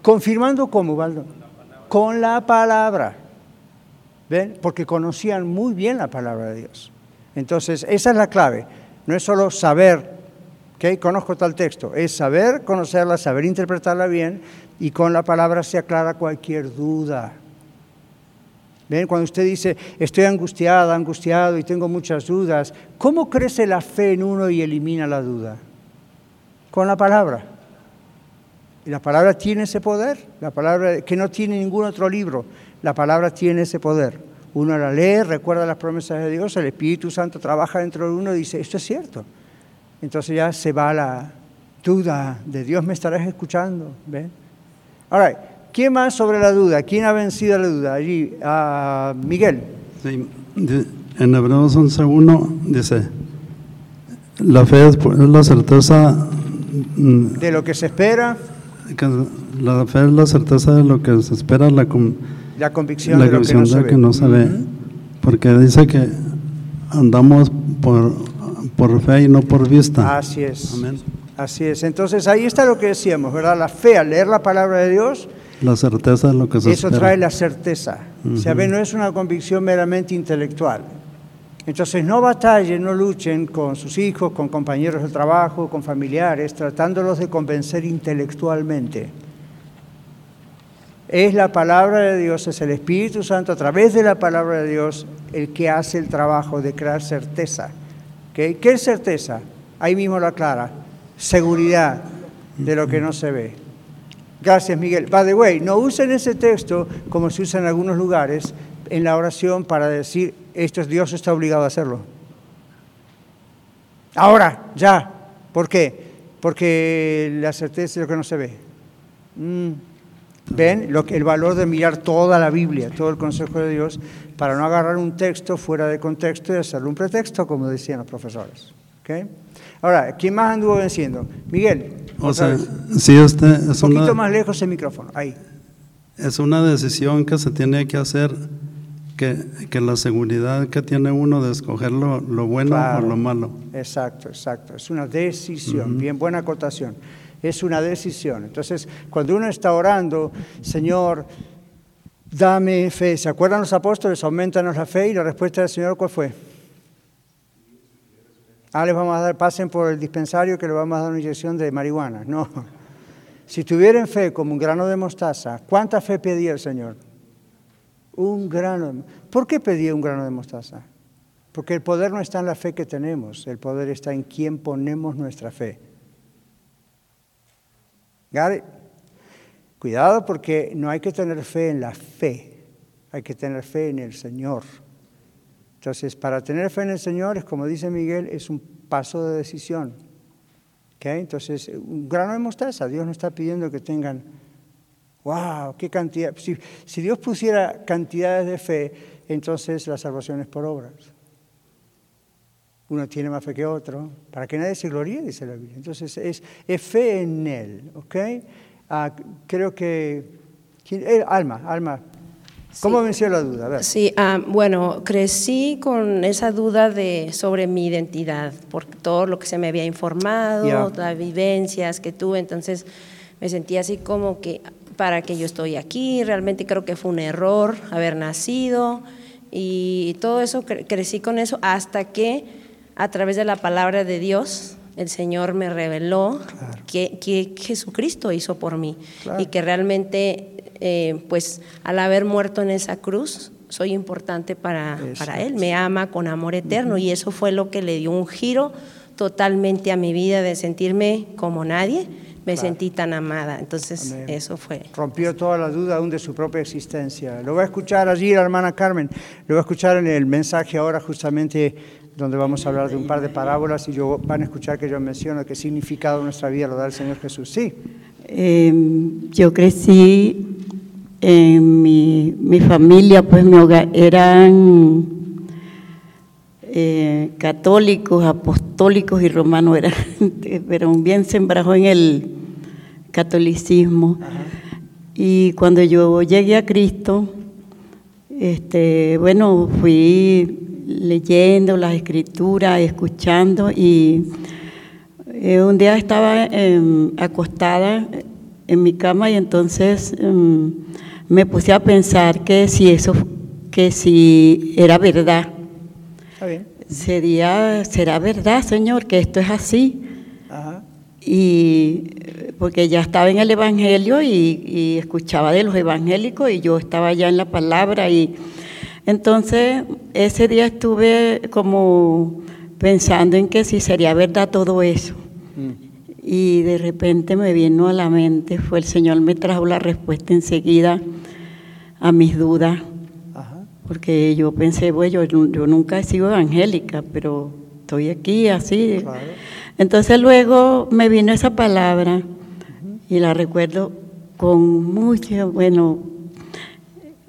Confirmando, cómo, Ubaldo? Con la palabra. ¿Ven? Porque conocían muy bien la palabra de Dios. Entonces, esa es la clave. No es solo saber, conozco tal texto, es saber conocerla, saber interpretarla bien y con la palabra se aclara cualquier duda. ¿Ven? Cuando usted dice, estoy angustiada, angustiado y tengo muchas dudas, ¿cómo crece la fe en uno y elimina la duda? Con la palabra. Y la palabra tiene ese poder, la palabra que no tiene ningún otro libro. La palabra tiene ese poder. Uno la lee, recuerda las promesas de Dios, el Espíritu Santo trabaja dentro de uno y dice, esto es cierto. Entonces ya se va la duda de Dios me estarás escuchando. ¿Ven? Ahora, ¿quién más sobre la duda? ¿Quién ha vencido la duda? Allí, uh, Miguel. Sí, en Hebreos 11.1 dice, la fe es la certeza mm, de lo que se espera. La fe es la certeza de lo que se espera, la, la convicción, de, lo que no, se que no se ve. Porque dice que andamos por, por fe y no por vista. Así es. Amén. Así es. Entonces ahí está lo que decíamos, ¿verdad? La fe, al leer la palabra de Dios. La certeza de lo que se Eso trae la certeza. O sea, no es una convicción meramente intelectual. Entonces no batallen, no luchen con sus hijos, con compañeros de trabajo, con familiares, tratándolos de convencer intelectualmente. Es la palabra de Dios, es el Espíritu Santo a través de la palabra de Dios el que hace el trabajo de crear certeza. ¿Qué es certeza? Ahí mismo lo aclara. Seguridad de lo que no se ve. Gracias, Miguel. By the way, no usen ese texto como se usa en algunos lugares en la oración para decir, esto Dios está obligado a hacerlo. Ahora, ya. ¿Por qué? Porque la certeza de lo que no se ve. Mm. ¿Ven? Lo que, el valor de mirar toda la Biblia, todo el consejo de Dios, para no agarrar un texto fuera de contexto y hacerlo un pretexto, como decían los profesores. Ahora, ¿quién más anduvo venciendo? Miguel. O sea, sí, usted es un poquito más lejos el micrófono, ahí. Es una decisión que se tiene que hacer, que, que la seguridad que tiene uno de escoger lo, bueno o lo malo. Exacto, exacto. Es una decisión, bien buena acotación. Es una decisión. Entonces, cuando uno está orando, Señor, dame fe. ¿Se acuerdan los apóstoles? Aumentanos la fe y la respuesta del Señor, ¿cuál fue? Ah, les vamos a dar, pasen por el dispensario que les vamos a dar una inyección de marihuana. No. Si tuvieran fe como un grano de mostaza, ¿cuánta fe pedía el Señor? Un grano. ¿Por qué pedía un grano de mostaza? Porque el poder no está en la fe que tenemos, el poder está en quién ponemos nuestra fe. Gary, Cuidado porque no hay que tener fe en la fe, hay que tener fe en el Señor. Entonces, para tener fe en el Señor, es como dice Miguel, es un paso de decisión. Entonces, un grano de mostaza, Dios no está pidiendo que tengan, wow, qué cantidad. Si, si Dios pusiera cantidades de fe, entonces la salvación es por obras. Uno tiene más fe que otro, para que nadie se gloríe, dice la Biblia. Entonces, es, es fe en Él, ¿ok? Ah, creo que... Eh, Alma, Alma, ¿Cómo venció la duda? Sí, ah, bueno, crecí con esa duda de, sobre mi identidad, por todo lo que se me había informado, las vivencias que tuve, entonces me sentía así como que, ¿para que yo estoy aquí? Realmente creo que fue un error haber nacido y todo eso, crecí con eso hasta que a través de la palabra de Dios el Señor me reveló que, que, Jesucristo hizo por mí y que realmente eh, pues al haber muerto en esa cruz, soy importante para, para Él, me ama con amor eterno y eso fue lo que le dio un giro totalmente a mi vida de sentirme como nadie, me sentí tan amada. Entonces, eso fue. Rompió toda la duda aún de su propia existencia. Lo voy a escuchar allí, la hermana Carmen. Lo voy a escuchar en el mensaje ahora, justamente donde vamos a hablar de un par de parábolas y yo, van a escuchar que yo menciono qué significado nuestra vida lo da el Señor Jesús. Sí. Em, yo crecí en mi, mi, familia, pues mi hogar, eran eh, católicos, apostólicos y romanos, eran, pero bien sembrado en el catolicismo. Y cuando yo llegué a Cristo, este, bueno, fui leyendo las escrituras, escuchando y eh, un día estaba em, acostada en mi cama y entonces em, me puse a pensar que si eso, que si era verdad. Sería, será verdad, Señor, que esto es así. Y porque ya estaba en el Evangelio y, y, escuchaba de los evangélicos y yo estaba ya en la palabra y entonces, ese día estuve como pensando en que si sería verdad todo eso. Mm. Y de repente me vino a la mente, fue el Señor me trajo la respuesta enseguida a mis dudas. Porque yo pensé, bueno, yo, nunca he sido evangélica, pero estoy aquí así. Entonces luego me vino esa palabra y la recuerdo con mucho, bueno,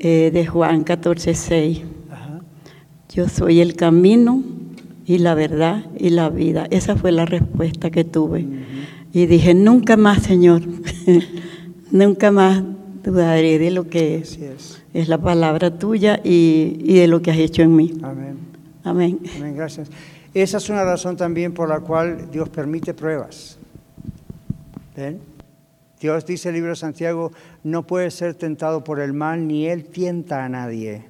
eh, de Juan 14, 6. Yo soy el camino y la verdad y la vida. Esa fue la respuesta que tuve. Y dije, nunca más, Señor, nunca más dudaré de lo que es. es. la palabra tuya y, y, de lo que has hecho en mí. Amén. Amén. Amén, gracias. Esa es una razón también por la cual Dios permite pruebas. ¿Ven? Dios dice el libro de Santiago, no puede ser tentado por el mal, ni él tienta a nadie.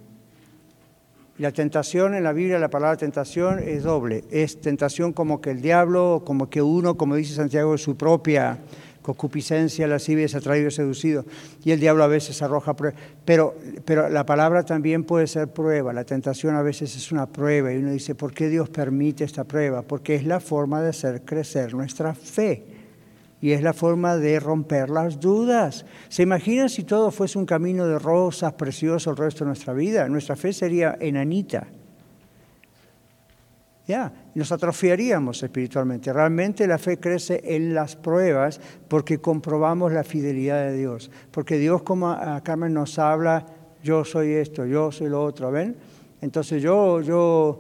La tentación en la Biblia, la palabra tentación es doble. Es tentación como que el diablo, como que uno, como dice Santiago, su propia concupiscencia, lascivia es atraído y seducido. Y el diablo a veces arroja pruebas. Pero, pero la palabra también puede ser prueba. La tentación a veces es una prueba. Y uno dice, ¿por qué Dios permite esta prueba? Porque es la forma de hacer crecer nuestra fe y es la forma de romper las dudas. ¿Se imaginan si todo fuese un camino de rosas precioso el resto de nuestra vida? Nuestra fe sería enanita. Ya, nos atrofiaríamos espiritualmente. Realmente la fe crece en las pruebas porque comprobamos la fidelidad de Dios. Porque Dios, como a Carmen nos habla, yo soy esto, yo soy lo otro, ¿ven? Entonces yo, yo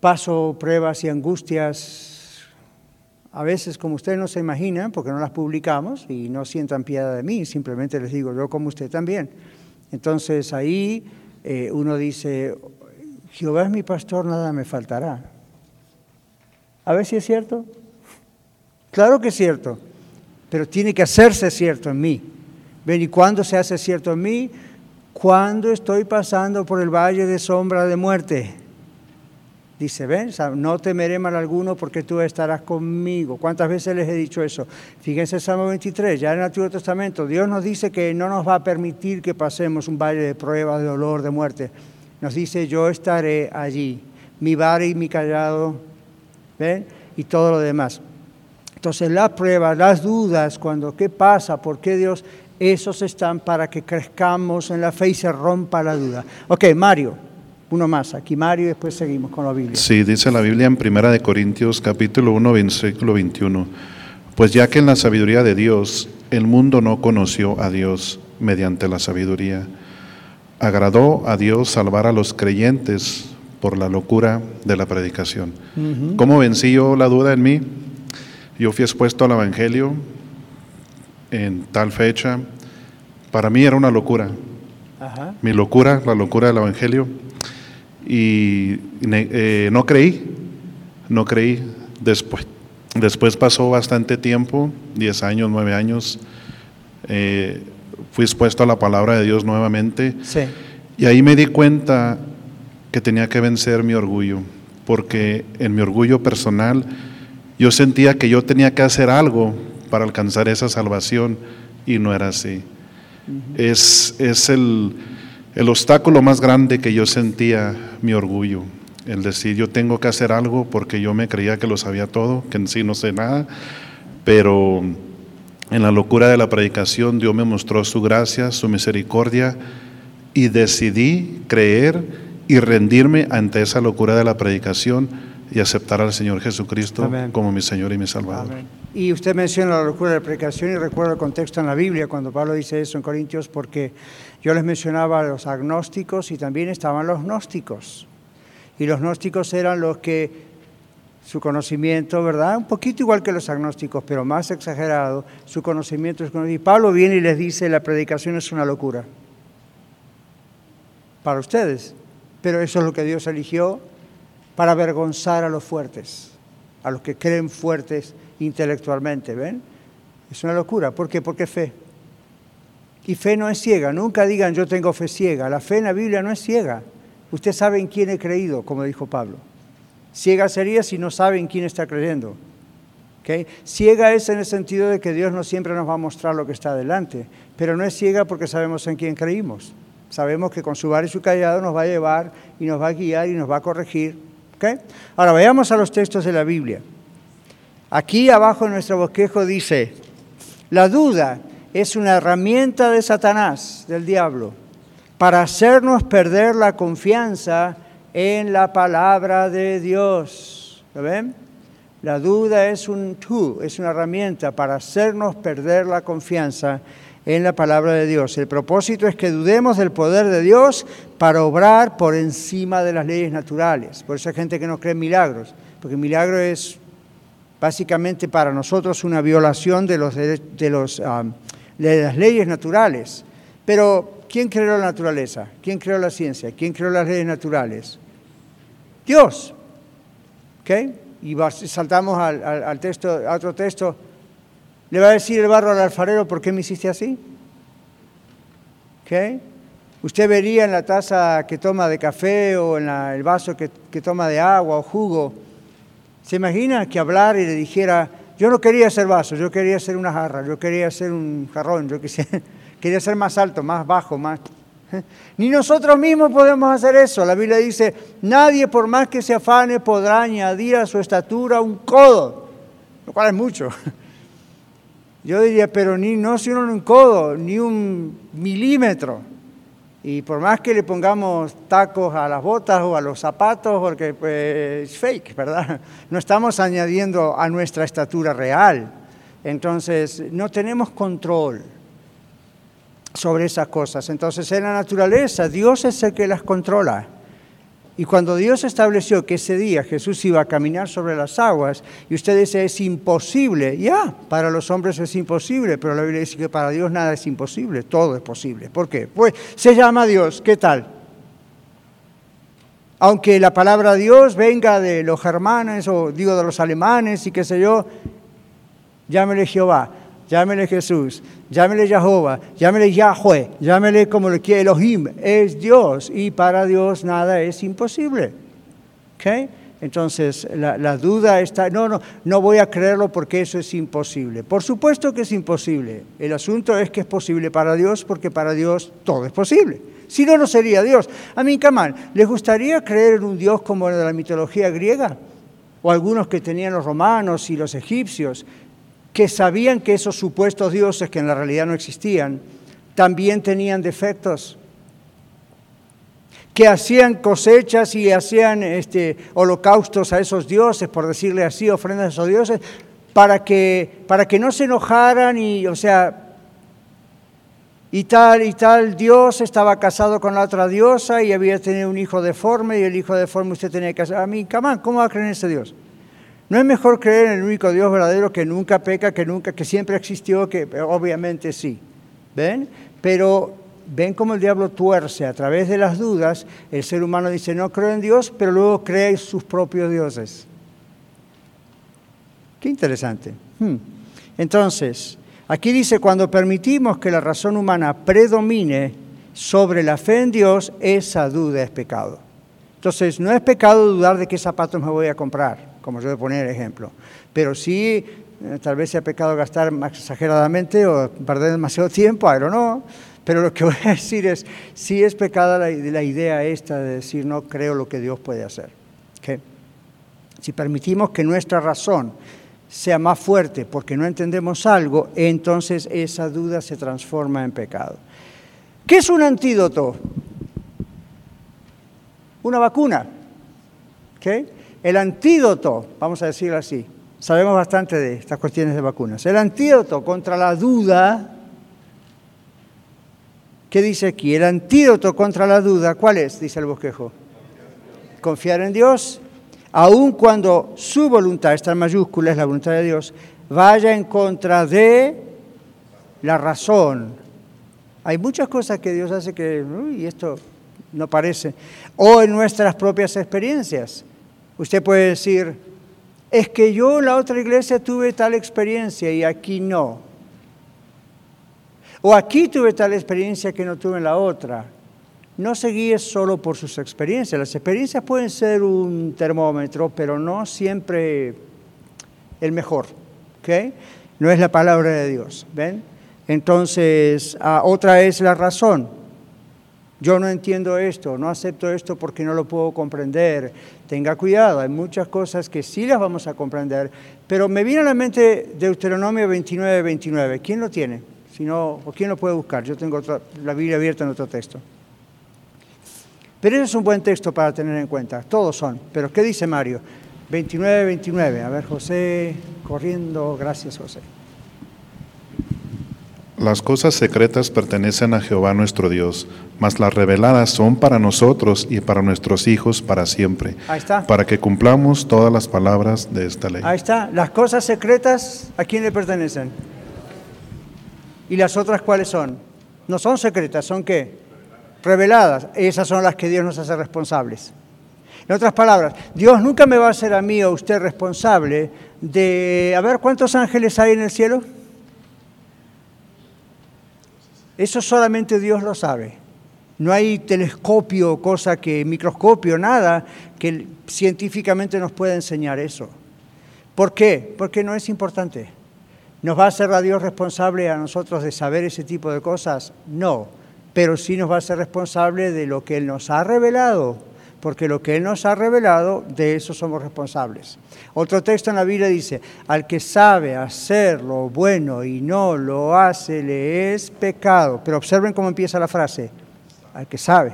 paso pruebas y angustias a veces, como ustedes no se imaginan, porque no las publicamos y no sientan piedad de mí, simplemente les digo, yo como usted también. Entonces ahí eh, uno dice, Jehová es mi pastor, nada me faltará. A ver si es cierto. Claro que es cierto, pero tiene que hacerse cierto en mí. ¿Ven? ¿Y cuándo se hace cierto en mí? Cuando estoy pasando por el valle de sombra de muerte. Dice, ven, no temeré mal alguno porque tú estarás conmigo. ¿Cuántas veces les he dicho eso? Fíjense Salmo 23, ya en el Antiguo Testamento, Dios nos dice que no nos va a permitir que pasemos un valle de pruebas, de dolor, de muerte. Nos dice, yo estaré allí, mi vara y mi callado, ¿ven? Y todo lo demás. Entonces las pruebas, las dudas, cuando qué pasa, por qué Dios, esos están para que crezcamos en la fe y se rompa la duda. Ok, Mario. Uno más, aquí Mario, y después seguimos con la Biblia. Sí, dice la Biblia en Primera de Corintios capítulo 1, versículo 21. Pues ya que en la sabiduría de Dios el mundo no conoció a Dios mediante la sabiduría, agradó a Dios salvar a los creyentes por la locura de la predicación. ¿Cómo vencí yo la duda en mí? Yo fui expuesto al Evangelio en tal fecha. Para mí era una locura. Mi locura, la locura del Evangelio y eh, no creí, no creí. Después, después pasó bastante tiempo, 10 años, 9 años, eh, fui expuesto a la palabra de Dios nuevamente. Y ahí me di cuenta que tenía que vencer mi orgullo, porque en mi orgullo personal yo sentía que yo tenía que hacer algo para alcanzar esa salvación y no era así. es, es el El obstáculo más grande que yo sentía, mi orgullo, el decir yo tengo que hacer algo porque yo me creía que lo sabía todo, que en sí no sé nada, pero en la locura de la predicación Dios me mostró su gracia, su misericordia y decidí creer y rendirme ante esa locura de la predicación y aceptar al Señor Jesucristo como mi Señor y mi Salvador. Y usted menciona la locura de la predicación y recuerda el contexto en la Biblia cuando Pablo dice eso en Corintios porque yo les mencionaba a los agnósticos y también estaban los gnósticos. Y los gnósticos eran los que su conocimiento, ¿verdad? Un poquito igual que los agnósticos, pero más exagerado, su conocimiento es... Y Pablo viene y les dice, la predicación es una locura. Para ustedes. Pero eso es lo que Dios eligió para avergonzar a los fuertes, a los que creen fuertes intelectualmente, ¿ven? Es una locura. ¿Por qué? Porque fe. Y fe no es ciega. Nunca digan yo tengo fe ciega. La fe en la Biblia no es ciega. Usted sabe en quién he creído, como dijo Pablo. Ciega sería si no sabe en quién está creyendo. ¿Okay? Ciega es en el sentido de que Dios no siempre nos va a mostrar lo que está adelante, pero no es ciega porque sabemos en quién creímos. Sabemos que con su bar y su callado nos va a llevar y nos va a guiar y nos va a corregir Ahora vayamos a los textos de la Biblia. Aquí abajo en nuestro bosquejo dice, la duda es una herramienta de Satanás, del diablo, para hacernos perder la confianza en la palabra de Dios. ¿Lo ven? La duda es un tool, es una herramienta para hacernos perder la confianza en la palabra de Dios. El propósito es que dudemos del poder de Dios para obrar por encima de las leyes naturales. Por eso hay gente que no cree en milagros, porque milagro es básicamente para nosotros una violación de, los, de, los, um, de las leyes naturales. Pero, ¿quién creó la naturaleza? ¿Quién creó la ciencia? ¿Quién creó las leyes naturales? Dios. ¿Ok? Y saltamos al, al texto, a otro texto le va a decir el barro al alfarero, ¿por qué me hiciste así? ¿Okay? Usted vería en la taza que toma de café o en el vaso que, toma de agua o jugo, ¿se imagina que hablar y le dijera, yo no quería ser vaso, yo quería ser una jarra, yo quería ser un jarrón, yo quería ser más alto, más bajo, más... Ni nosotros mismos podemos hacer eso. La Biblia dice, nadie por más que se afane podrá añadir a su estatura un codo, lo cual es mucho. Yo diría, pero ni no si uno un codo, ni un milímetro. Y por más que le pongamos tacos a las botas o a los zapatos, porque pues, es fake, ¿verdad? No estamos añadiendo a nuestra estatura real. Entonces, no tenemos control sobre esas cosas. Entonces, en la naturaleza, Dios es el que las controla. Y cuando Dios estableció que ese día Jesús iba a caminar sobre las aguas, y usted dice, es imposible, ya, para los hombres es imposible, pero la Biblia dice que para Dios nada es imposible, todo es posible. ¿Por qué? Pues se llama Dios, ¿qué tal? Aunque la palabra Dios venga de los germanes o digo de los alemanes y qué sé yo, llámele Jehová llámele Jesús, llámele Jehová, llámele Yahweh, llámele como le quiera Elohim, es Dios y para Dios nada es imposible. ¿Okay? Entonces, la, duda está, no, no, no voy a creerlo porque eso es imposible. Por supuesto que es imposible. El asunto es que es posible para Dios porque para Dios todo es posible. Si no, no sería Dios. A mí, Kamal, ¿les gustaría creer en un Dios como el de la mitología griega? O algunos que tenían los romanos y los egipcios, que sabían que esos supuestos dioses, que en la realidad no existían, también tenían defectos, que hacían cosechas y hacían este, holocaustos a esos dioses, por decirle así, ofrendas a esos dioses, para que, para que no se enojaran y, o sea, y tal y tal dios estaba casado con la otra diosa y había tenido un hijo deforme y el hijo deforme usted tenía que hacer. A mí, camán, ¿cómo va a creer en ese Dios? ¿No es mejor creer en el único Dios verdadero que nunca peca, que nunca, que siempre existió, que obviamente sí? ¿Ven? Pero ven cómo el diablo tuerce a través de las dudas. El ser humano dice no creo en Dios, pero luego cree sus propios dioses. Qué interesante. Hmm. Entonces, aquí dice cuando permitimos que la razón humana predomine sobre la fe en Dios, esa duda es pecado. Entonces, no es pecado dudar de qué zapatos me voy a comprar como a poner ejemplo. Pero sí eh, tal vez sea pecado gastar exageradamente o perder demasiado tiempo, I don't know. Pero lo que voy a decir es, sí es pecada la, idea esta de decir no creo lo que Dios puede hacer. Si permitimos que nuestra razón sea más fuerte porque no entendemos algo, entonces esa duda se transforma en pecado. ¿Qué es un antídoto? Una vacuna. El antídoto, vamos a decirlo así, sabemos bastante de estas cuestiones de vacunas. El antídoto contra la duda, ¿qué dice aquí? El antídoto contra la duda, ¿cuál es? Dice el bosquejo. Confiar en Dios, aun cuando su voluntad, esta mayúscula es la voluntad de Dios, vaya en contra de la razón. Hay muchas cosas que Dios hace que, uy, esto no parece, o en nuestras propias experiencias. Usted puede decir, es que yo en la otra iglesia tuve tal experiencia y aquí no. O aquí tuve tal experiencia que no tuve en la otra. No se guíe solo por sus experiencias. Las experiencias pueden ser un termómetro, pero no siempre el mejor. ¿okay? No es la palabra de Dios. ¿Ven? Entonces, ah, otra es la razón. Yo no entiendo esto, no acepto esto porque no lo puedo comprender. Tenga cuidado, hay muchas cosas que sí las vamos a comprender, pero me viene a la mente Deuteronomio 29, 29. ¿Quién lo tiene? Si no, ¿O quién lo puede buscar? Yo tengo la Biblia abierta en otro texto. Pero ese es un buen texto para tener en cuenta. Todos son. Pero ¿qué dice Mario? 29, 29. A ver, José, corriendo. Gracias, José. Las cosas secretas pertenecen a Jehová nuestro Dios, mas las reveladas son para nosotros y para nuestros hijos para siempre. Ahí está. Para que cumplamos todas las palabras de esta ley. Ahí está. Las cosas secretas, ¿a quién le pertenecen? ¿Y las otras cuáles son? No son secretas, ¿son qué? Reveladas. Esas son las que Dios nos hace responsables. En otras palabras, Dios nunca me va a hacer a mí o a usted responsable de, a ver, ¿cuántos ángeles hay en el cielo? Eso solamente Dios lo sabe. No hay telescopio, cosa que, microscopio, nada que científicamente nos pueda enseñar eso. ¿Por qué? Porque no es importante. ¿Nos va a hacer a Dios responsable a nosotros de saber ese tipo de cosas? No, pero sí nos va a ser responsable de lo que Él nos ha revelado porque lo que Él nos ha revelado, de eso somos responsables. Otro texto en la Biblia dice, al que sabe hacer lo bueno y no lo hace, le es pecado. Pero observen cómo empieza la frase, al que sabe.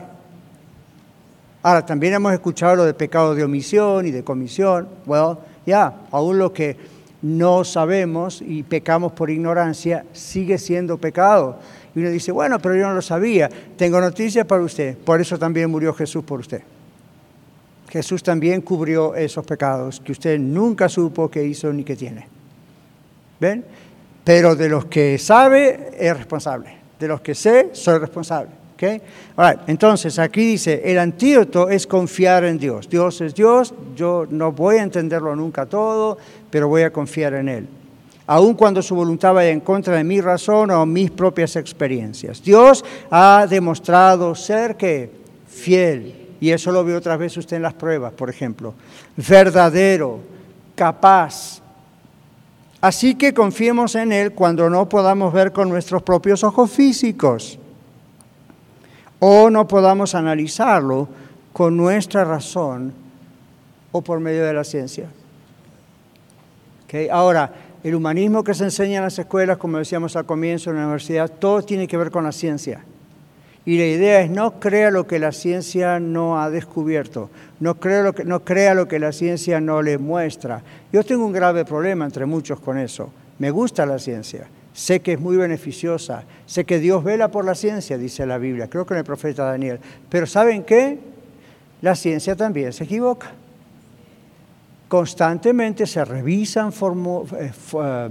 Ahora, también hemos escuchado lo de pecado de omisión y de comisión. Bueno, ya, aún lo que no sabemos y pecamos por ignorancia sigue siendo pecado. Y uno dice, bueno, pero yo no lo sabía. Tengo noticias para usted. Por eso también murió Jesús por usted. Jesús también cubrió esos pecados que usted nunca supo que hizo ni que tiene. ¿Ven? Pero de los que sabe, es responsable. De los que sé, soy responsable. ¿Okay? entonces, aquí dice, el antídoto es confiar en Dios. Dios es Dios, yo no voy a entenderlo nunca todo, pero voy a confiar en Él. Aun cuando su voluntad vaya en contra de mi razón o mis propias experiencias. Dios ha demostrado ser que fiel y eso lo vio otras veces usted en las pruebas, por ejemplo. Verdadero, capaz. Así que confiemos en Él cuando no podamos ver con nuestros propios ojos físicos o no podamos analizarlo con nuestra razón o por medio de la ciencia. Ahora, el humanismo que se enseña en las escuelas, como decíamos al comienzo en la universidad, todo tiene que ver con la ciencia. Y la idea es no crea lo que la ciencia no ha descubierto, no crea lo que, no crea lo que la ciencia no le muestra. Yo tengo un grave problema entre muchos con eso. Me gusta la ciencia, sé que es muy beneficiosa, sé que Dios vela por la ciencia, dice la Biblia, creo que en el profeta Daniel. Pero ¿saben qué? La ciencia también se equivoca. Constantemente se revisan eh, eh,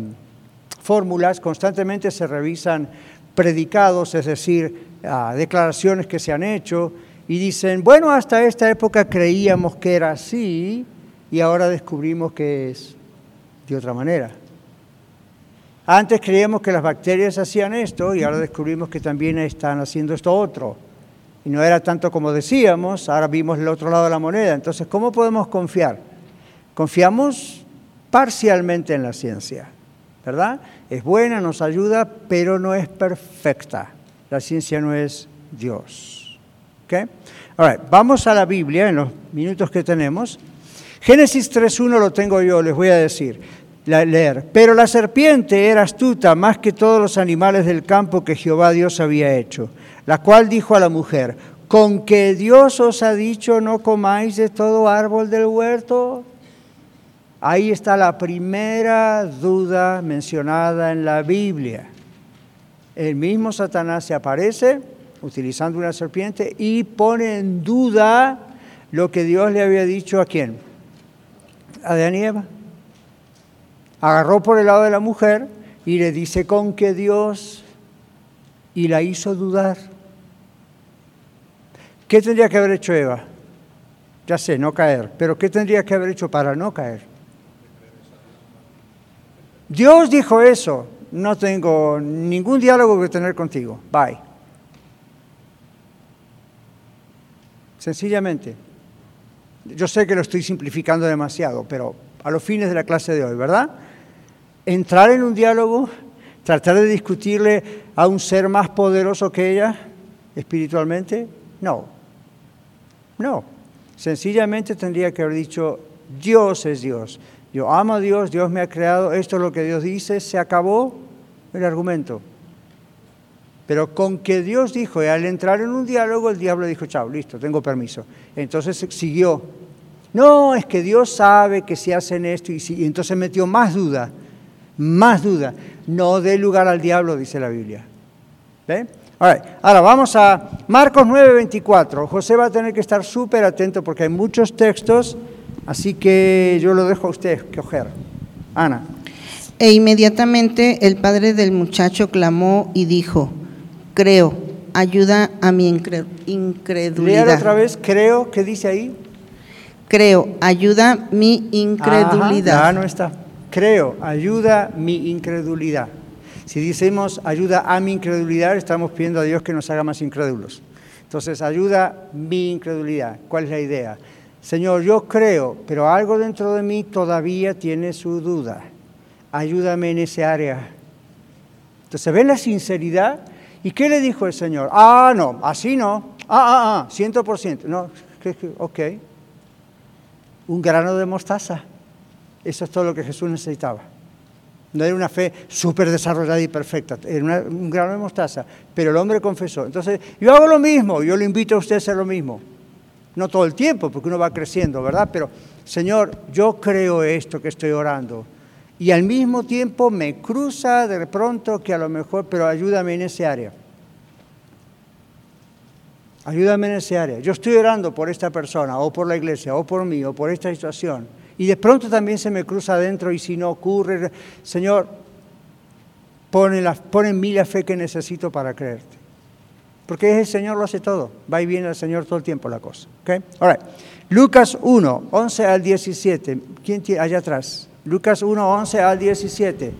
fórmulas, constantemente se revisan predicados, es decir, declaraciones que se han hecho y dicen, bueno, hasta esta época creíamos que era así y ahora descubrimos que es de otra manera. Antes creíamos que las bacterias hacían esto y ahora descubrimos que también están haciendo esto otro. Y no era tanto como decíamos, ahora vimos el otro lado de la moneda. Entonces, ¿cómo podemos confiar? Confiamos parcialmente en la ciencia. ¿verdad? Es buena, nos ayuda, pero no es perfecta. La ciencia no es Dios. ¿Ok? Ahora, vamos a la Biblia en los minutos que tenemos. Génesis 3.1 lo tengo yo, les voy a decir, leer. Pero la serpiente era astuta más que todos los animales del campo que Jehová Dios había hecho, la cual dijo a la mujer, con que Dios os ha dicho no comáis de todo árbol del huerto. Ahí está la primera duda mencionada en la Biblia. El mismo Satanás se aparece utilizando una serpiente y pone en duda lo que Dios le había dicho a quién? A Adán y Eva. Agarró por el lado de la mujer y le dice con que Dios y la hizo dudar. ¿Qué tendría que haber hecho Eva? Ya sé, no caer, pero ¿qué tendría que haber hecho para no caer? Dios dijo eso, no tengo ningún diálogo que tener contigo, bye. Sencillamente. Yo sé que lo estoy simplificando demasiado, pero a los fines de la clase de hoy, ¿verdad? Entrar en un diálogo, tratar de discutirle a un ser más poderoso que ella espiritualmente, no. No. Sencillamente tendría que haber dicho, Dios es Dios. Yo amo a Dios, Dios me ha creado, esto es lo que Dios dice, se acabó el argumento. Pero con que Dios dijo, y al entrar en un diálogo, el diablo dijo, chao, listo, tengo permiso. Entonces siguió. No, es que Dios sabe que si hacen esto y, si, entonces metió más duda, más duda. No dé lugar al diablo, dice la Biblia. ¿Ve? Ahora vamos a Marcos 9:24. José va a tener que estar súper atento porque hay muchos textos, así que yo lo dejo a usted que ojer. Ana. E inmediatamente el padre del muchacho clamó y dijo, creo, ayuda a mi incredulidad. Lea otra vez, creo, ¿qué dice ahí? Creo, ayuda mi incredulidad. ya no está. Creo, ayuda mi incredulidad. Si decimos ayuda a mi incredulidad, estamos pidiendo a Dios que nos haga más incrédulos. Entonces, ayuda mi incredulidad. ¿Cuál es la idea? Señor, yo creo, pero algo dentro de mí todavía tiene su duda. Ayúdame en ese área. Entonces, ¿ven la sinceridad? ¿Y qué le dijo el Señor? Ah, no, así no. Ah, ah, ah, ciento por ciento. No, ok. Un grano de mostaza. Eso es todo lo que Jesús necesitaba. No era una fe súper desarrollada y perfecta, era un grano de mostaza, pero el hombre confesó. Entonces, yo hago lo mismo, yo le invito a usted a hacer lo mismo. No todo el tiempo, porque uno va creciendo, ¿verdad? Pero, Señor, yo creo esto que estoy orando y al mismo tiempo me cruza de pronto que a lo mejor, pero ayúdame en ese área. Ayúdame en ese área. Yo estoy orando por esta persona, o por la iglesia, o por mí, o por esta situación. Y de pronto también se me cruza adentro y si no ocurre, Señor, pon en, mí la fe que necesito para creerte. Porque el Señor lo hace todo. Va y viene el Señor todo el tiempo la cosa. ¿okay? All Lucas 1, 11 al 17. ¿Quién tiene allá atrás? Lucas 1, 11 al 17.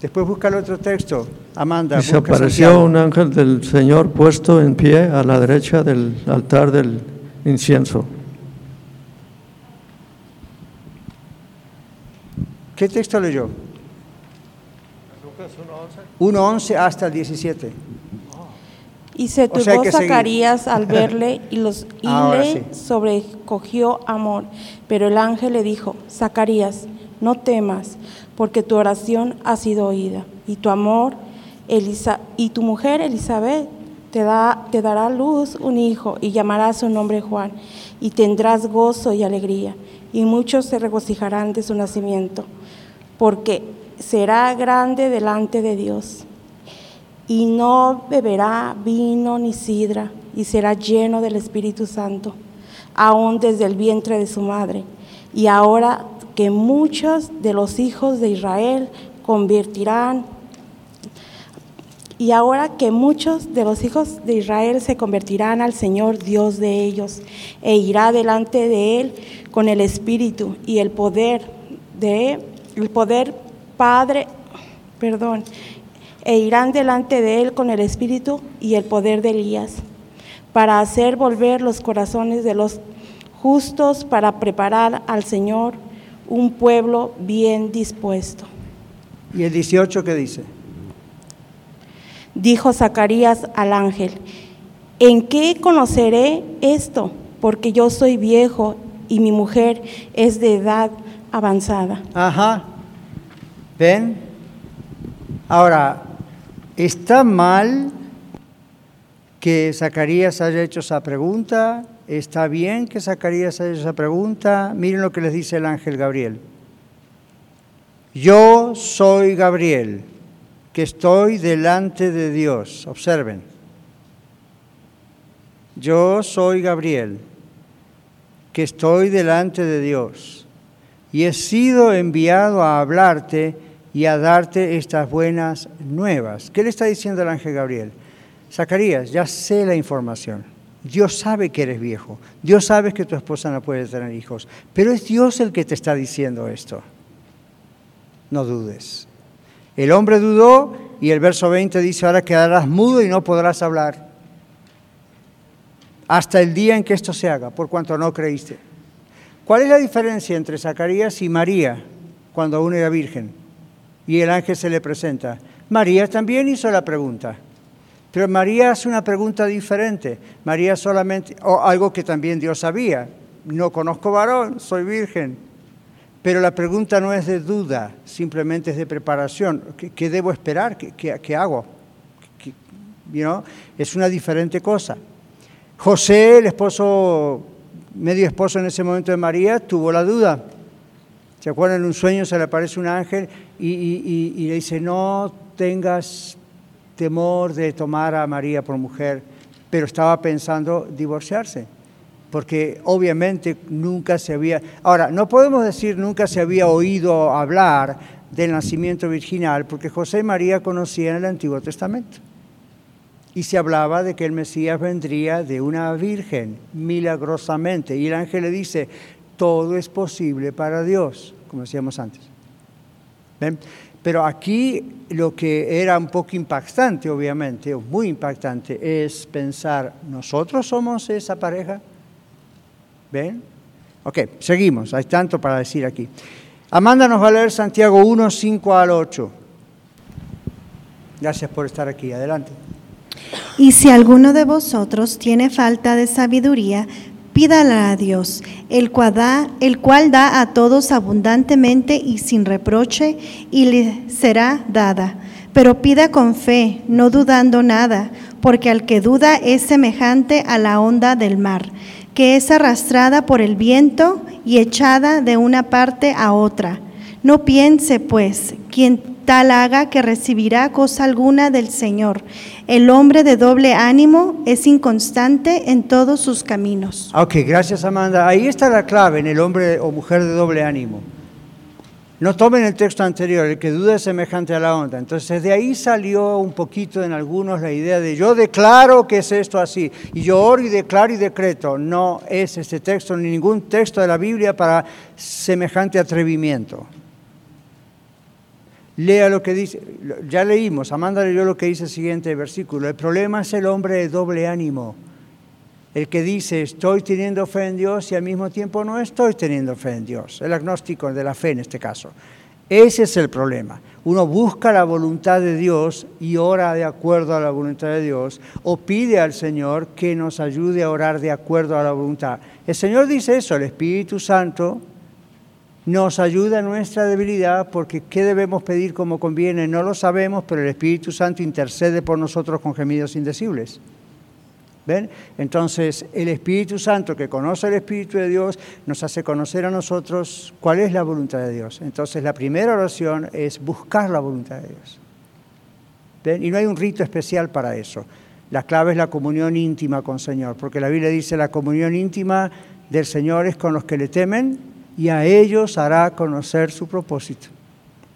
Después busca el otro texto. Amanda. Y se apareció un ángel del Señor puesto en pie a la derecha del altar del incienso. ¿Qué texto leyó? Lucas 1.11 hasta el 17. Y se tuvo Zacarías al verle y, los, y le sobrecogió amor. Pero el ángel le dijo, Zacarías, no temas, porque tu oración ha sido oída. Y tu amor, Elisa, y tu mujer Elizabeth, te, da, te dará luz un hijo y llamará su nombre Juan. Y tendrás gozo y alegría. Y muchos se regocijarán de su nacimiento, porque será grande delante de Dios y no beberá vino ni sidra, y será lleno del Espíritu Santo, aún desde el vientre de su madre. Y ahora que muchos de los hijos de Israel convertirán, y ahora que muchos de los hijos de Israel se convertirán al Señor Dios de ellos, e irá delante de él con el Espíritu y el poder de el poder Padre, perdón, e irán delante de él con el espíritu y el poder de Elías, para hacer volver los corazones de los justos, para preparar al Señor un pueblo bien dispuesto. ¿Y el 18 qué dice? Dijo Zacarías al ángel, ¿en qué conoceré esto? Porque yo soy viejo y mi mujer es de edad avanzada. Ajá. ¿Ven? Ahora, ¿está mal que Zacarías haya hecho esa pregunta? ¿Está bien que Zacarías haya hecho esa pregunta? Miren lo que les dice el ángel Gabriel. Yo soy Gabriel, que estoy delante de Dios. Observen. Yo soy Gabriel, que estoy delante de Dios. Y he sido enviado a hablarte y a darte estas buenas nuevas. ¿Qué le está diciendo el ángel Gabriel? Zacarías, ya sé la información. Dios sabe que eres viejo. Dios sabe que tu esposa no puede tener hijos. Pero es Dios el que te está diciendo esto. No dudes. El hombre dudó y el verso 20 dice, ahora quedarás mudo y no podrás hablar. Hasta el día en que esto se haga, por cuanto no creíste. ¿Cuál es la diferencia entre Zacarías y María cuando aún era virgen? Y el ángel se le presenta. María también hizo la pregunta, pero María hace una pregunta diferente. María solamente, o algo que también Dios sabía, no conozco varón, soy virgen. Pero la pregunta no es de duda, simplemente es de preparación. ¿Qué, debo esperar? ¿Qué, hago? Es una diferente cosa. José, el esposo, medio esposo en ese momento de María, tuvo la duda. ¿Se acuerdan? En un sueño se le aparece un ángel y, le dice, no tengas temor de tomar a María por mujer, pero estaba pensando divorciarse, porque obviamente nunca se había... Ahora, no podemos decir nunca se había oído hablar del nacimiento virginal, porque José y María conocían el Antiguo Testamento. Y se hablaba de que el Mesías vendría de una virgen, milagrosamente. Y el ángel le dice, todo es posible para Dios, como decíamos antes. Pero aquí lo que era un poco impactante, obviamente, o muy impactante, es pensar, ¿nosotros somos esa pareja? ¿Ven? Ok, seguimos, hay tanto para decir aquí. Amanda nos va a leer Santiago 1, 5 al 8. Gracias por estar aquí, adelante. Y si alguno de vosotros tiene falta de sabiduría, pídala a Dios, el cual, da, el cual da a todos abundantemente y sin reproche, y le será dada. Pero pida con fe, no dudando nada, porque al que duda es semejante a la onda del mar, que es arrastrada por el viento y echada de una parte a otra. No piense, pues, quien tal haga que recibirá cosa alguna del Señor. El hombre de doble ánimo es inconstante en todos sus caminos. Ok, gracias Amanda. Ahí está la clave en el hombre o mujer de doble ánimo. No tomen el texto anterior, el que duda es semejante a la onda. Entonces de ahí salió un poquito en algunos la idea de yo declaro que es esto así, y yo oro y declaro y decreto. No es este texto ni ningún texto de la Biblia para semejante atrevimiento. Lea lo que dice, ya leímos, Amanda leyó lo que dice el siguiente versículo. El problema es el hombre de doble ánimo, el que dice estoy teniendo fe en Dios y al mismo tiempo no estoy teniendo fe en Dios, el agnóstico de la fe en este caso. Ese es el problema. Uno busca la voluntad de Dios y ora de acuerdo a la voluntad de Dios o pide al Señor que nos ayude a orar de acuerdo a la voluntad. El Señor dice eso, el Espíritu Santo nos ayuda en nuestra debilidad porque ¿qué debemos pedir como conviene? No lo sabemos, pero el Espíritu Santo intercede por nosotros con gemidos indecibles. ¿Ven? Entonces, el Espíritu Santo que conoce el Espíritu de Dios nos hace conocer a nosotros cuál es la voluntad de Dios. Entonces, la primera oración es buscar la voluntad de Dios. ¿Ven? Y no hay un rito especial para eso. La clave es la comunión íntima con el Señor, porque la Biblia dice la comunión íntima del Señor es con los que le temen y a ellos hará conocer su propósito.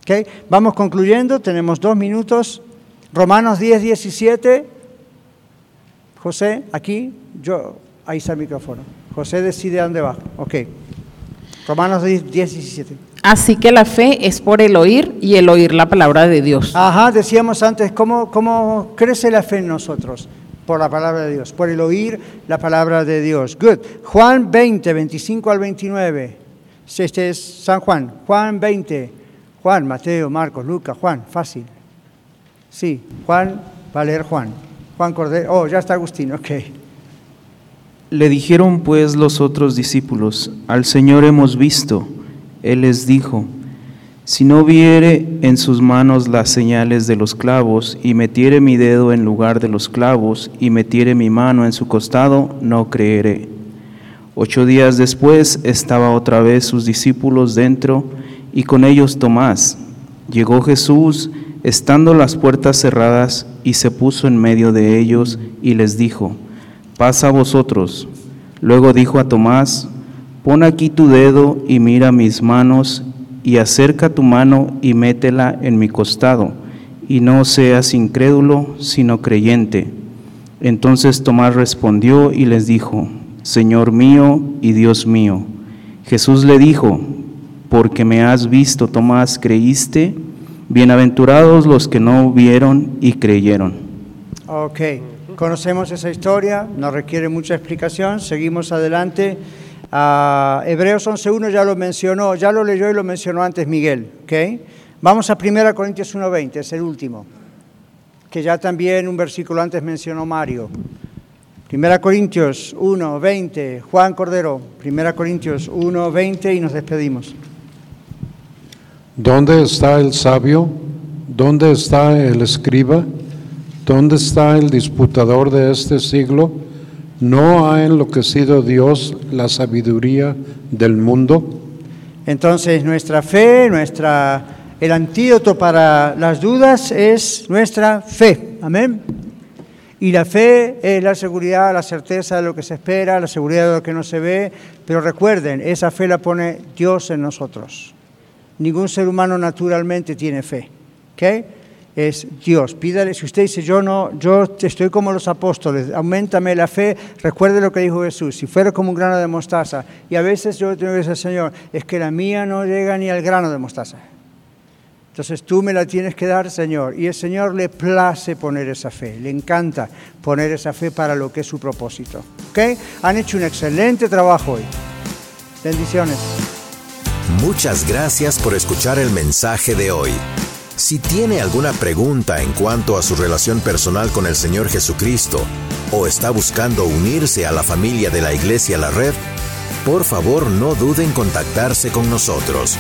¿Okay? Vamos concluyendo, tenemos dos minutos. Romanos 10, 17. José, aquí, yo, ahí está el micrófono. José decide a dónde va. Ok. Romanos 10, 17. Así que la fe es por el oír y el oír la palabra de Dios. Ajá, decíamos antes, ¿cómo, cómo crece la fe en nosotros? Por la palabra de Dios, por el oír la palabra de Dios. Good. Juan 20, 25 al 29. Este es San Juan. Juan 20. Juan, Mateo, Marcos, Lucas, Juan. Fácil. Sí, Juan, va a leer Juan. Juan Cordero. Oh, ya está Agustín, ok. Le dijeron pues los otros discípulos, al Señor hemos visto. Él les dijo, si no viere en sus manos las señales de los clavos, y metiere mi dedo en lugar de los clavos, y metiere mi mano en su costado, no creeré. Ocho días después estaba otra vez sus discípulos dentro, y con ellos Tomás. Llegó Jesús, estando las puertas cerradas, y se puso en medio de ellos, y les dijo, pasa a vosotros. Luego dijo a Tomás, pon aquí tu dedo y mira mis manos, y acerca tu mano y métela en mi costado, y no seas incrédulo, sino creyente. Entonces Tomás respondió y les dijo, Señor mío y Dios mío. Jesús le dijo, porque me has visto, Tomás, creíste. Bienaventurados los que no vieron y creyeron. Ok. Conocemos esa historia, no requiere mucha explicación, seguimos adelante. Uh, Hebreos 11.1 ya lo mencionó, ya lo leyó y lo mencionó antes Miguel. ¿okay? Vamos a 1 Corintios 1.20, es el último, que ya también un versículo antes mencionó Mario. 1 Corintios 1.20, Juan Cordero, 1 Corintios 1.20 y nos despedimos. ¿Dónde está el sabio? ¿Dónde está el escriba? ¿Dónde está el disputador de este siglo? ¿No ha enloquecido Dios la sabiduría del mundo? Entonces nuestra fe, nuestra, el antídoto para las dudas es nuestra fe. Amén. Y la fe es la seguridad, la certeza de lo que se espera, la seguridad de lo que no se ve. Pero recuerden, esa fe la pone Dios en nosotros. Ningún ser humano naturalmente tiene fe. ¿okay? es Dios. Pídale, si usted dice, yo no, yo estoy como los apóstoles, aumentame la fe, recuerde lo que dijo Jesús, si fuera como un grano de mostaza. Y a veces yo tengo que decir, Señor, es que la mía no llega ni al grano de mostaza. Entonces tú me la tienes que dar, Señor. Y el Señor le place poner esa fe, le encanta poner esa fe para lo que es su propósito. ¿Ok? Han hecho un excelente trabajo hoy. Bendiciones. Muchas gracias por escuchar el mensaje de hoy. Si tiene alguna pregunta en cuanto a su relación personal con el Señor Jesucristo o está buscando unirse a la familia de la Iglesia La Red, por favor no duden en contactarse con nosotros.